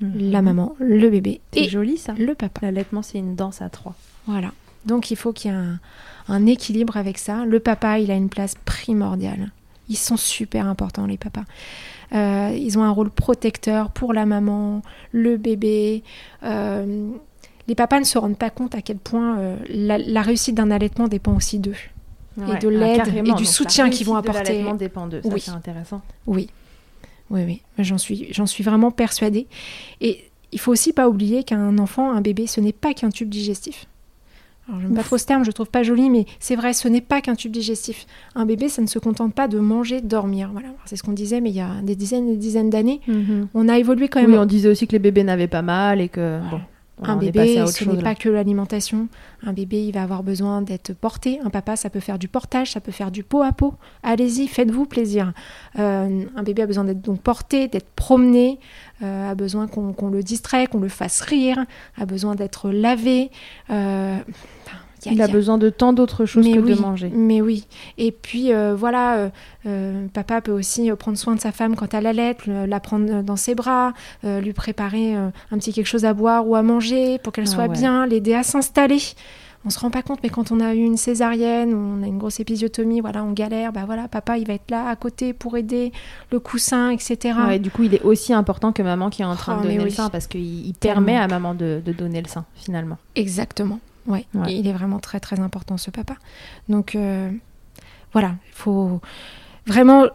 La maman, le bébé C'est et joli ça. le papa. L'allaitement, c'est une danse à trois. Voilà. Donc il faut qu'il y ait un, un équilibre avec ça. Le papa, il a une place primordiale. Ils sont super importants, les papas. Euh, ils ont un rôle protecteur pour la maman, le bébé. Euh, les papas ne se rendent pas compte à quel point euh, la, la réussite d'un allaitement dépend aussi d'eux. Ouais, de ah, l'aide et du soutien qu'ils vont apporter. l'allaitement dépend d'eux. Oui. c'est intéressant. Oui, oui, oui. J'en suis, j'en suis vraiment persuadée. Et il faut aussi pas oublier qu'un enfant, un bébé, ce n'est pas qu'un tube digestif. Alors, j'aime pas trop ce terme, je le trouve pas joli, mais c'est vrai, ce n'est pas qu'un tube digestif. Un bébé, ça ne se contente pas de manger, de dormir. Voilà, c'est ce qu'on disait, mais il y a des dizaines et des dizaines d'années, on a évolué quand même. Oui, on disait aussi que les bébés n'avaient pas mal et que bon, un on bébé, ce n'est pas que l'alimentation. Un bébé, il va avoir besoin d'être porté. Un papa, ça peut faire du portage, ça peut faire du pot à pot. Allez-y, faites-vous plaisir. Euh, un bébé a besoin d'être donc porté, d'être promené, euh, a besoin qu'on le distrait, qu'on le fasse rire, a besoin d'être lavé. Euh, y a- Il a besoin de tant d'autres choses mais que oui, de manger. Mais oui. Et puis euh, voilà, euh, euh, papa peut aussi prendre soin de sa femme quand elle allait, la prendre dans ses bras, euh, lui préparer un petit quelque chose à boire ou à manger pour qu'elle Ah soit ouais. bien, l'aider à s'installer. On se rend pas compte, mais quand on a eu une césarienne on a une grosse épisiotomie, voilà, on galère, bah voilà, papa il va être là à côté pour aider, le coussin, etc. Et du coup, il est aussi important que maman qui est en train Oh, de donner le sein parce qu'il permet à maman de, de donner le sein finalement. Exactement. Ouais. Il est vraiment très très important ce papa. Donc euh, voilà, il faut vraiment.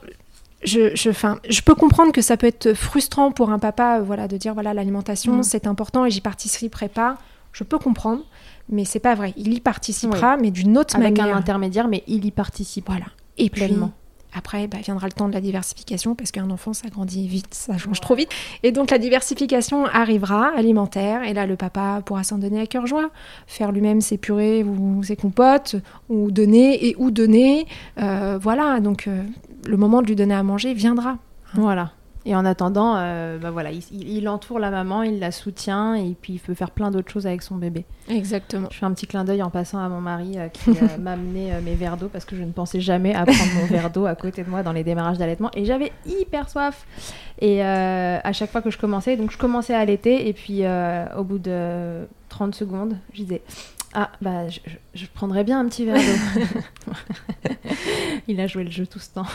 Je, je, enfin, je peux comprendre que ça peut être frustrant pour un papa, euh, voilà, de dire voilà l'alimentation Mm. c'est important et j'y participerai pas. Je peux comprendre, mais c'est pas vrai. Il y participera, mais d'une autre Avec manière. un intermédiaire, mais il y participe. Voilà. Et puis, Pleinement. Après, bah, viendra le temps de la diversification parce qu'un enfant, ça grandit vite, ça change trop vite. Et donc, la diversification arrivera, alimentaire, et là, le papa pourra s'en donner à cœur joie, faire lui-même ses purées ou ses compotes, ou donner et ou donner. Euh, voilà, donc euh, le moment de lui donner à manger viendra. Voilà. Et en attendant, euh, bah voilà, il, il, entoure la maman, il la soutient et puis il peut faire plein d'autres choses avec son bébé. Exactement. Je fais un petit clin d'œil en passant à mon mari euh, qui euh, m'a amené mes verres d'eau parce que je ne pensais jamais à prendre mon verre d'eau à côté de moi dans les démarrages d'allaitement et j'avais hyper soif. Et à chaque fois que je commençais, donc je commençais à allaiter et puis au bout de 30 secondes, je disais ah, bah, je, je, prendrais bien un petit verre d'eau. il a joué le jeu tout ce temps.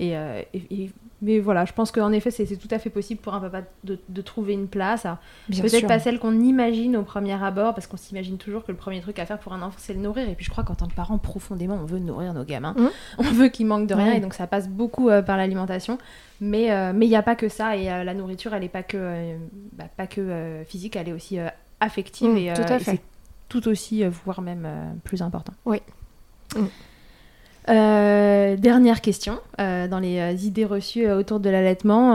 et, et, mais voilà, je pense qu'en effet, c'est tout à fait possible pour un papa de, trouver une place. Peut-être pas celle qu'on imagine au premier abord, parce qu'on s'imagine toujours que le premier truc à faire pour un enfant, c'est le nourrir. Et puis je crois qu'en tant que parent, profondément, on veut nourrir nos gamins. Mmh. On veut qu'ils manquent de rien, et donc ça passe beaucoup euh, par l'alimentation. Mais euh, il n'y a pas que ça, et euh, la nourriture, elle n'est pas que, bah, pas que physique, elle est aussi affective. Mmh, et, tout à fait. tout aussi, voire même plus important. Oui. Euh, dernière question, euh, dans les euh, idées reçues autour de l'allaitement,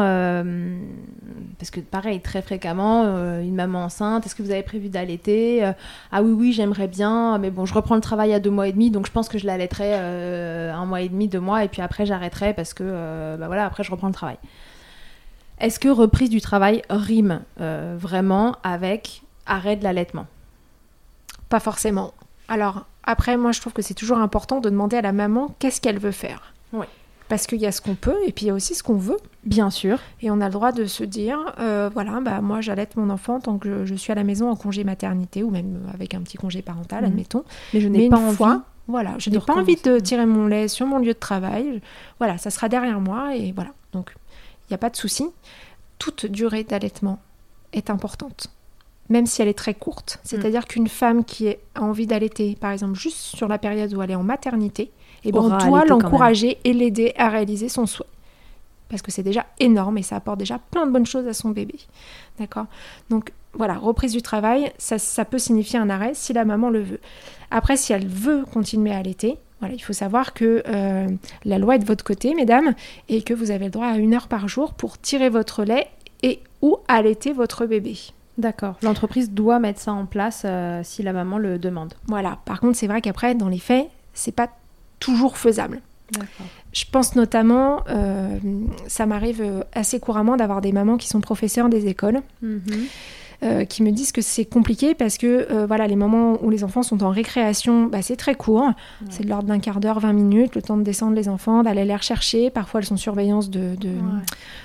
parce que pareil, très fréquemment, une maman enceinte, est-ce que vous avez prévu d'allaiter Ah oui, oui, j'aimerais bien, mais bon, je reprends le travail à deux mois et demi, donc je pense que je l'allaiterai un mois et demi, deux mois, et puis après j'arrêterai parce que, bah voilà, après je reprends le travail. Est-ce que reprise du travail rime vraiment avec arrêt de l'allaitement? Pas forcément. Alors, après, moi, je trouve que c'est toujours important de demander à la maman qu'est-ce qu'elle veut faire. Oui. Parce qu'il y a ce qu'on peut et puis il y a aussi ce qu'on veut. Bien sûr. Et on a le droit de se dire, euh, voilà, bah, moi j'allaite mon enfant tant que je, suis à la maison en congé maternité ou même avec un petit congé parental, mhm. admettons. Mais je n'ai pas envie. voilà, je n'ai pas envie de tirer mon lait sur mon lieu de travail. Voilà, ça sera derrière moi et voilà. Donc, il n'y a pas de souci. Toute durée d'allaitement est importante même si elle est très courte. Mm. C'est-à-dire qu'une femme qui a envie d'allaiter, par exemple, juste sur la période où elle est en maternité, eh ben, on doit l'encourager et l'aider à réaliser son souhait. Parce que c'est déjà énorme et ça apporte déjà plein de bonnes choses à son bébé. D'accord? Donc voilà, reprise du travail, ça, peut signifier un arrêt si la maman le veut. Après, si elle veut continuer à allaiter, voilà, il faut savoir que euh, la loi est de votre côté, mesdames, et que vous avez le droit à une heure par jour pour tirer votre lait et ou allaiter votre bébé. D'accord. L'entreprise doit mettre ça en place euh, si la maman le demande. Voilà. Par contre, c'est vrai qu'après, dans les faits, c'est pas toujours faisable. Je pense notamment, euh, ça m'arrive assez couramment d'avoir des mamans qui sont professeurs des écoles. Mhm. Euh, qui me disent que c'est compliqué parce que euh, voilà, les moments où les enfants sont en récréation, bah, c'est très court. C'est de l'ordre d'un quart d'heure, 20 minutes, le temps de descendre les enfants, d'aller les rechercher. Parfois, elles sont surveillance de,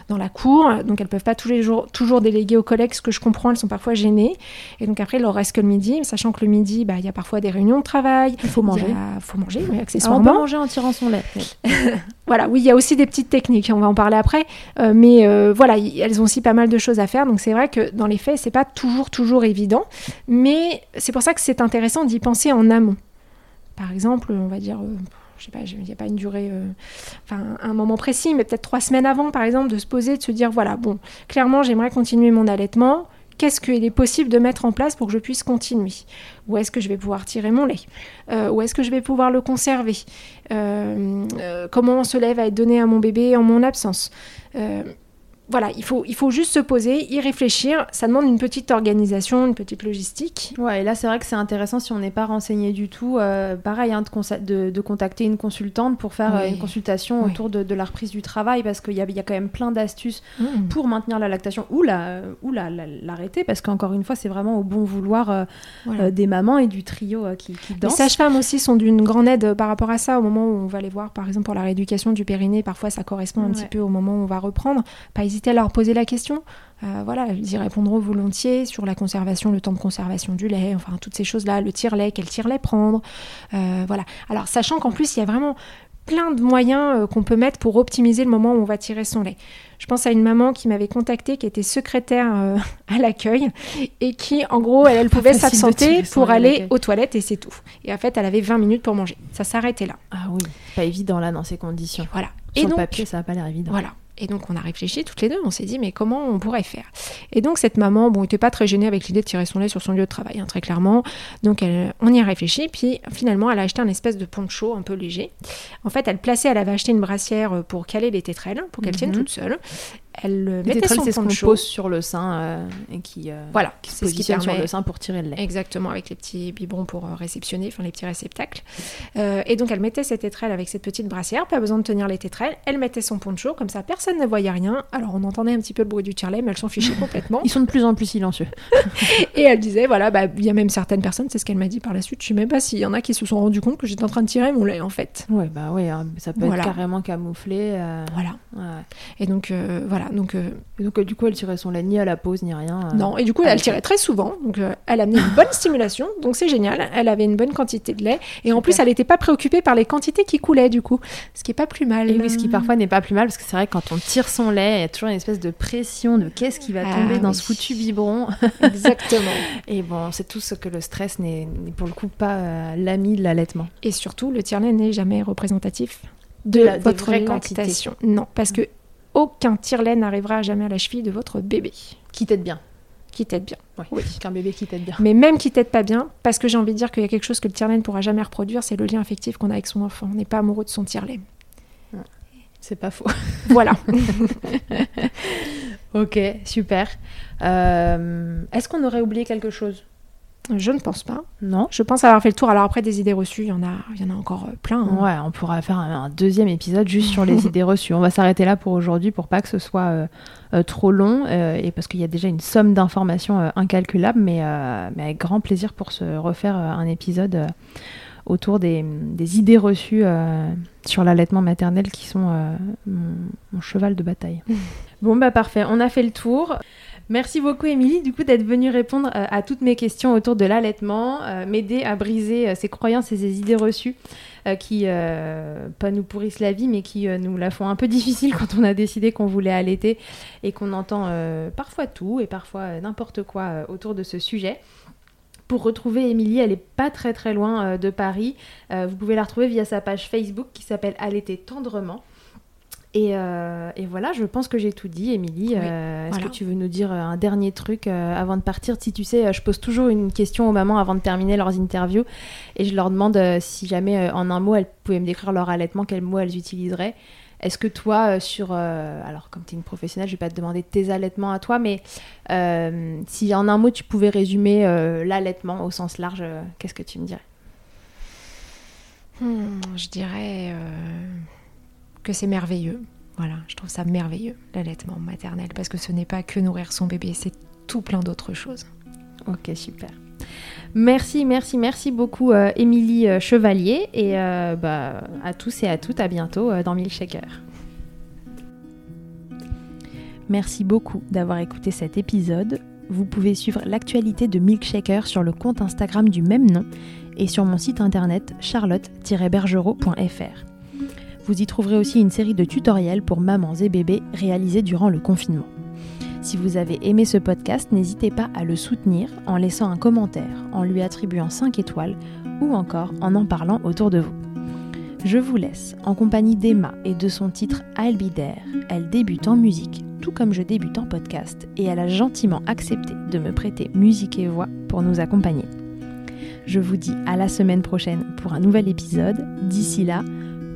dans la cour, donc elles peuvent pas tous les jours toujours déléguer aux collègues. Ce que je comprends, elles sont parfois gênées. Et donc après, il leur reste que le midi, sachant que le midi, bah, il y a parfois des réunions de travail. Il faut manger. Il faut manger, oui, accessoirement. on peut manger en tirant son lait. voilà, oui, il y a aussi des petites techniques, on va en parler après. Euh, mais voilà, elles ont aussi pas mal de choses à faire. Donc c'est vrai que dans les faits, c'est pas toujours, toujours évident. Mais c'est pour ça que c'est intéressant d'y penser en amont. Par exemple, on va dire, euh, je sais pas, il n'y a pas une durée, euh, enfin un moment précis, mais peut-être trois semaines avant, par exemple, de se poser, de se dire, voilà, bon, clairement, j'aimerais continuer mon allaitement. Qu'est-ce qu'il est possible de mettre en place pour que je puisse continuer Où est-ce que je vais pouvoir tirer mon lait euh, Où est-ce que je vais pouvoir le conserver Comment cela va être donné à mon bébé en mon absence voilà, il faut, il faut juste se poser, y réfléchir. Ça demande une petite organisation, une petite logistique. Ouais, et là, c'est vrai que c'est intéressant si on n'est pas renseigné du tout. Euh, pareil, hein, de, de, contacter une consultante pour faire euh, une consultation autour de, la reprise du travail parce qu'il y a, y a quand même plein d'astuces mmh. pour maintenir la lactation ou l'arrêter. La, ou la, parce qu'encore une fois, c'est vraiment au bon vouloir euh, des mamans et du trio qui, qui dansent. Les sages-femmes aussi sont d'une grande aide par rapport à ça. Au moment où on va les voir, par exemple, pour la rééducation du périnée, parfois ça correspond un petit peu au moment où on va reprendre. Pas hésiter à leur poser la question. Euh, voilà, ils y répondront volontiers sur la conservation, le temps de conservation du lait, enfin toutes ces choses-là, le tire-lait, quel tire-lait prendre. Euh, voilà. Alors, sachant qu'en plus, il y a vraiment plein de moyens euh, qu'on peut mettre pour optimiser le moment où on va tirer son lait. Je pense à une maman qui m'avait contacté, qui était secrétaire à l'accueil et qui, en gros, elle, pouvait s'absenter pour aller aux toilettes et c'est tout. Et en fait, elle avait 20 minutes pour manger. Ça s'arrêtait là. Ah oui, pas évident là dans ces conditions. Voilà. Sur et le papier, ça n'a pas l'air évident. Voilà. Et donc on a réfléchi toutes les deux, on s'est dit mais comment on pourrait faire? Et donc cette maman, bon, n'était pas très gênée avec l'idée de tirer son lait sur son lieu de travail, hein, très clairement. Donc elle, on y a réfléchi, puis finalement elle a acheté un espèce de poncho un peu léger. En fait, elle plaçait, elle avait acheté une brassière pour caler les tétrelles, pour qu'elle tienne mhm. toute seule. Elle euh, mettait tétrelles, son c'est ce qu'on poncho. pose sur le sein euh, et qui, euh, Voilà, qui se c'est ce qui positionne sur le sein pour tirer le lait. Exactement, avec les petits biberons pour euh, réceptionner, enfin les petits réceptacles. Et donc elle mettait ses tétrelles avec cette petite brassière, pas besoin de tenir les tétrelles. Elle mettait son poncho, comme ça personne ne voyait rien. Alors on entendait un petit peu le bruit du tire-lait, mais elle s'en fichait complètement. Ils sont de plus en plus silencieux. Et elle disait, voilà, bah, il y a même certaines personnes, c'est ce qu'elle m'a dit par la suite, je sais même pas s'il y en a qui se sont rendus compte que j'étais en train de tirer mon lait en fait. Ouais, bah oui, hein, ça peut Voilà. être carrément camouflé. Voilà. ouais. Et donc euh, voilà, donc euh, Et donc, euh, du coup, elle tirait son lait ni à la pause ni rien. euh. non. Et du coup, elle ok. tirait très souvent, donc euh, elle amenait une bonne stimulation, donc c'est génial. Elle avait une bonne quantité de lait, et en plus, elle n'était pas préoccupée par les quantités qui coulaient du coup, ce qui est pas plus mal. Et oui, ce qui parfois n'est pas plus mal, parce que c'est vrai que quand on tire son lait, il y a toujours une espèce de pression de qu'est-ce qui va Ah tomber dans oui. ce foutu biberon. Exactement. Et bon, c'est tout ce que le stress n'est pour le coup pas l'ami de l'allaitement. Et surtout, le tire-lait n'est jamais représentatif de, De la- des votre lactation. Non, parce que aucun tire-lait n'arrivera jamais à la cheville de votre bébé, Qui t'aide bien. qui t'aide bien. Ouais. Oui. Qu'un bébé qui t'aide bien. Mais même qui t'aide pas bien, parce que j'ai envie de dire qu'il y a quelque chose que le tire-lait ne pourra jamais reproduire, c'est le lien affectif qu'on a avec son enfant. On n'est pas amoureux de son tire-lait. C'est pas faux. Voilà. ok, super. Euh, Est-ce qu'on aurait oublié quelque chose? Je ne pense pas. Non Je pense avoir fait le tour. Alors après, des idées reçues, il y en a, il y en a encore euh, plein. hein. Ouais, on pourra faire un, un deuxième épisode juste sur les idées reçues. On va s'arrêter là pour aujourd'hui pour pas que ce soit euh, euh, trop long euh, et parce qu'il y a déjà une somme d'informations euh, incalculable, mais, mais avec grand plaisir pour se refaire un épisode autour des, des idées reçues euh, sur l'allaitement maternel qui sont euh, mon, mon cheval de bataille. bon, bah parfait, on a fait le tour. Merci beaucoup Émilie du coup d'être venue répondre euh, à toutes mes questions autour de l'allaitement, euh, m'aider à briser euh, ces croyances et ces idées reçues qui pas nous pourrissent la vie mais qui nous la font un peu difficile quand on a décidé qu'on voulait allaiter et qu'on entend parfois tout et parfois n'importe quoi autour de ce sujet. Pour retrouver Émilie, elle est pas très très loin de Paris. Vous pouvez la retrouver via sa page Facebook qui s'appelle Allaiter tendrement. Et, euh, et voilà, je pense que j'ai tout dit, Émilie. Oui, Euh, Est-ce voilà. que tu veux nous dire euh, un dernier truc euh, avant de partir? Si tu sais, je pose toujours une question aux mamans avant de terminer leurs interviews et je leur demande si jamais en un mot elles pouvaient me décrire leur allaitement, quel mot elles utiliseraient. Est-ce que toi, sur. alors, comme tu es une professionnelle, je vais pas te demander tes allaitements à toi, mais si en un mot tu pouvais résumer l'allaitement au sens large, qu'est-ce que tu me dirais? Hmm, je dirais que c'est merveilleux. Voilà, je trouve ça merveilleux, l'allaitement maternel, parce que ce n'est pas que nourrir son bébé, c'est tout plein d'autres choses. Ok, super. Merci, merci, merci beaucoup, euh, Émilie euh, Chevalier. Et euh, bah, à tous et à toutes, à bientôt euh, dans Milkshaker. Merci beaucoup d'avoir écouté cet épisode. Vous pouvez suivre l'actualité de Milkshaker sur le compte Instagram du même nom et sur mon site internet charlotte-bergerot.fr. Vous y trouverez aussi une série de tutoriels pour mamans et bébés réalisés durant le confinement. Si vous avez aimé ce podcast, n'hésitez pas à le soutenir en laissant un commentaire, en lui attribuant 5 étoiles ou encore en en parlant autour de vous. Je vous laisse en compagnie d'Emma et de son titre I'll Be. Elle débute en musique, tout comme je débute en podcast, et elle a gentiment accepté de me prêter musique et voix pour nous accompagner. Je vous dis à la semaine prochaine pour un nouvel épisode. D'ici là,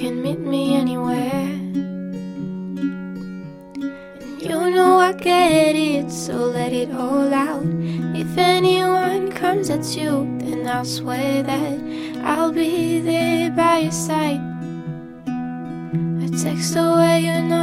can meet me anywhere. And you know I get it, so let it all out. If anyone comes at you, then I'll swear that I'll be there by your side. A text away, you know.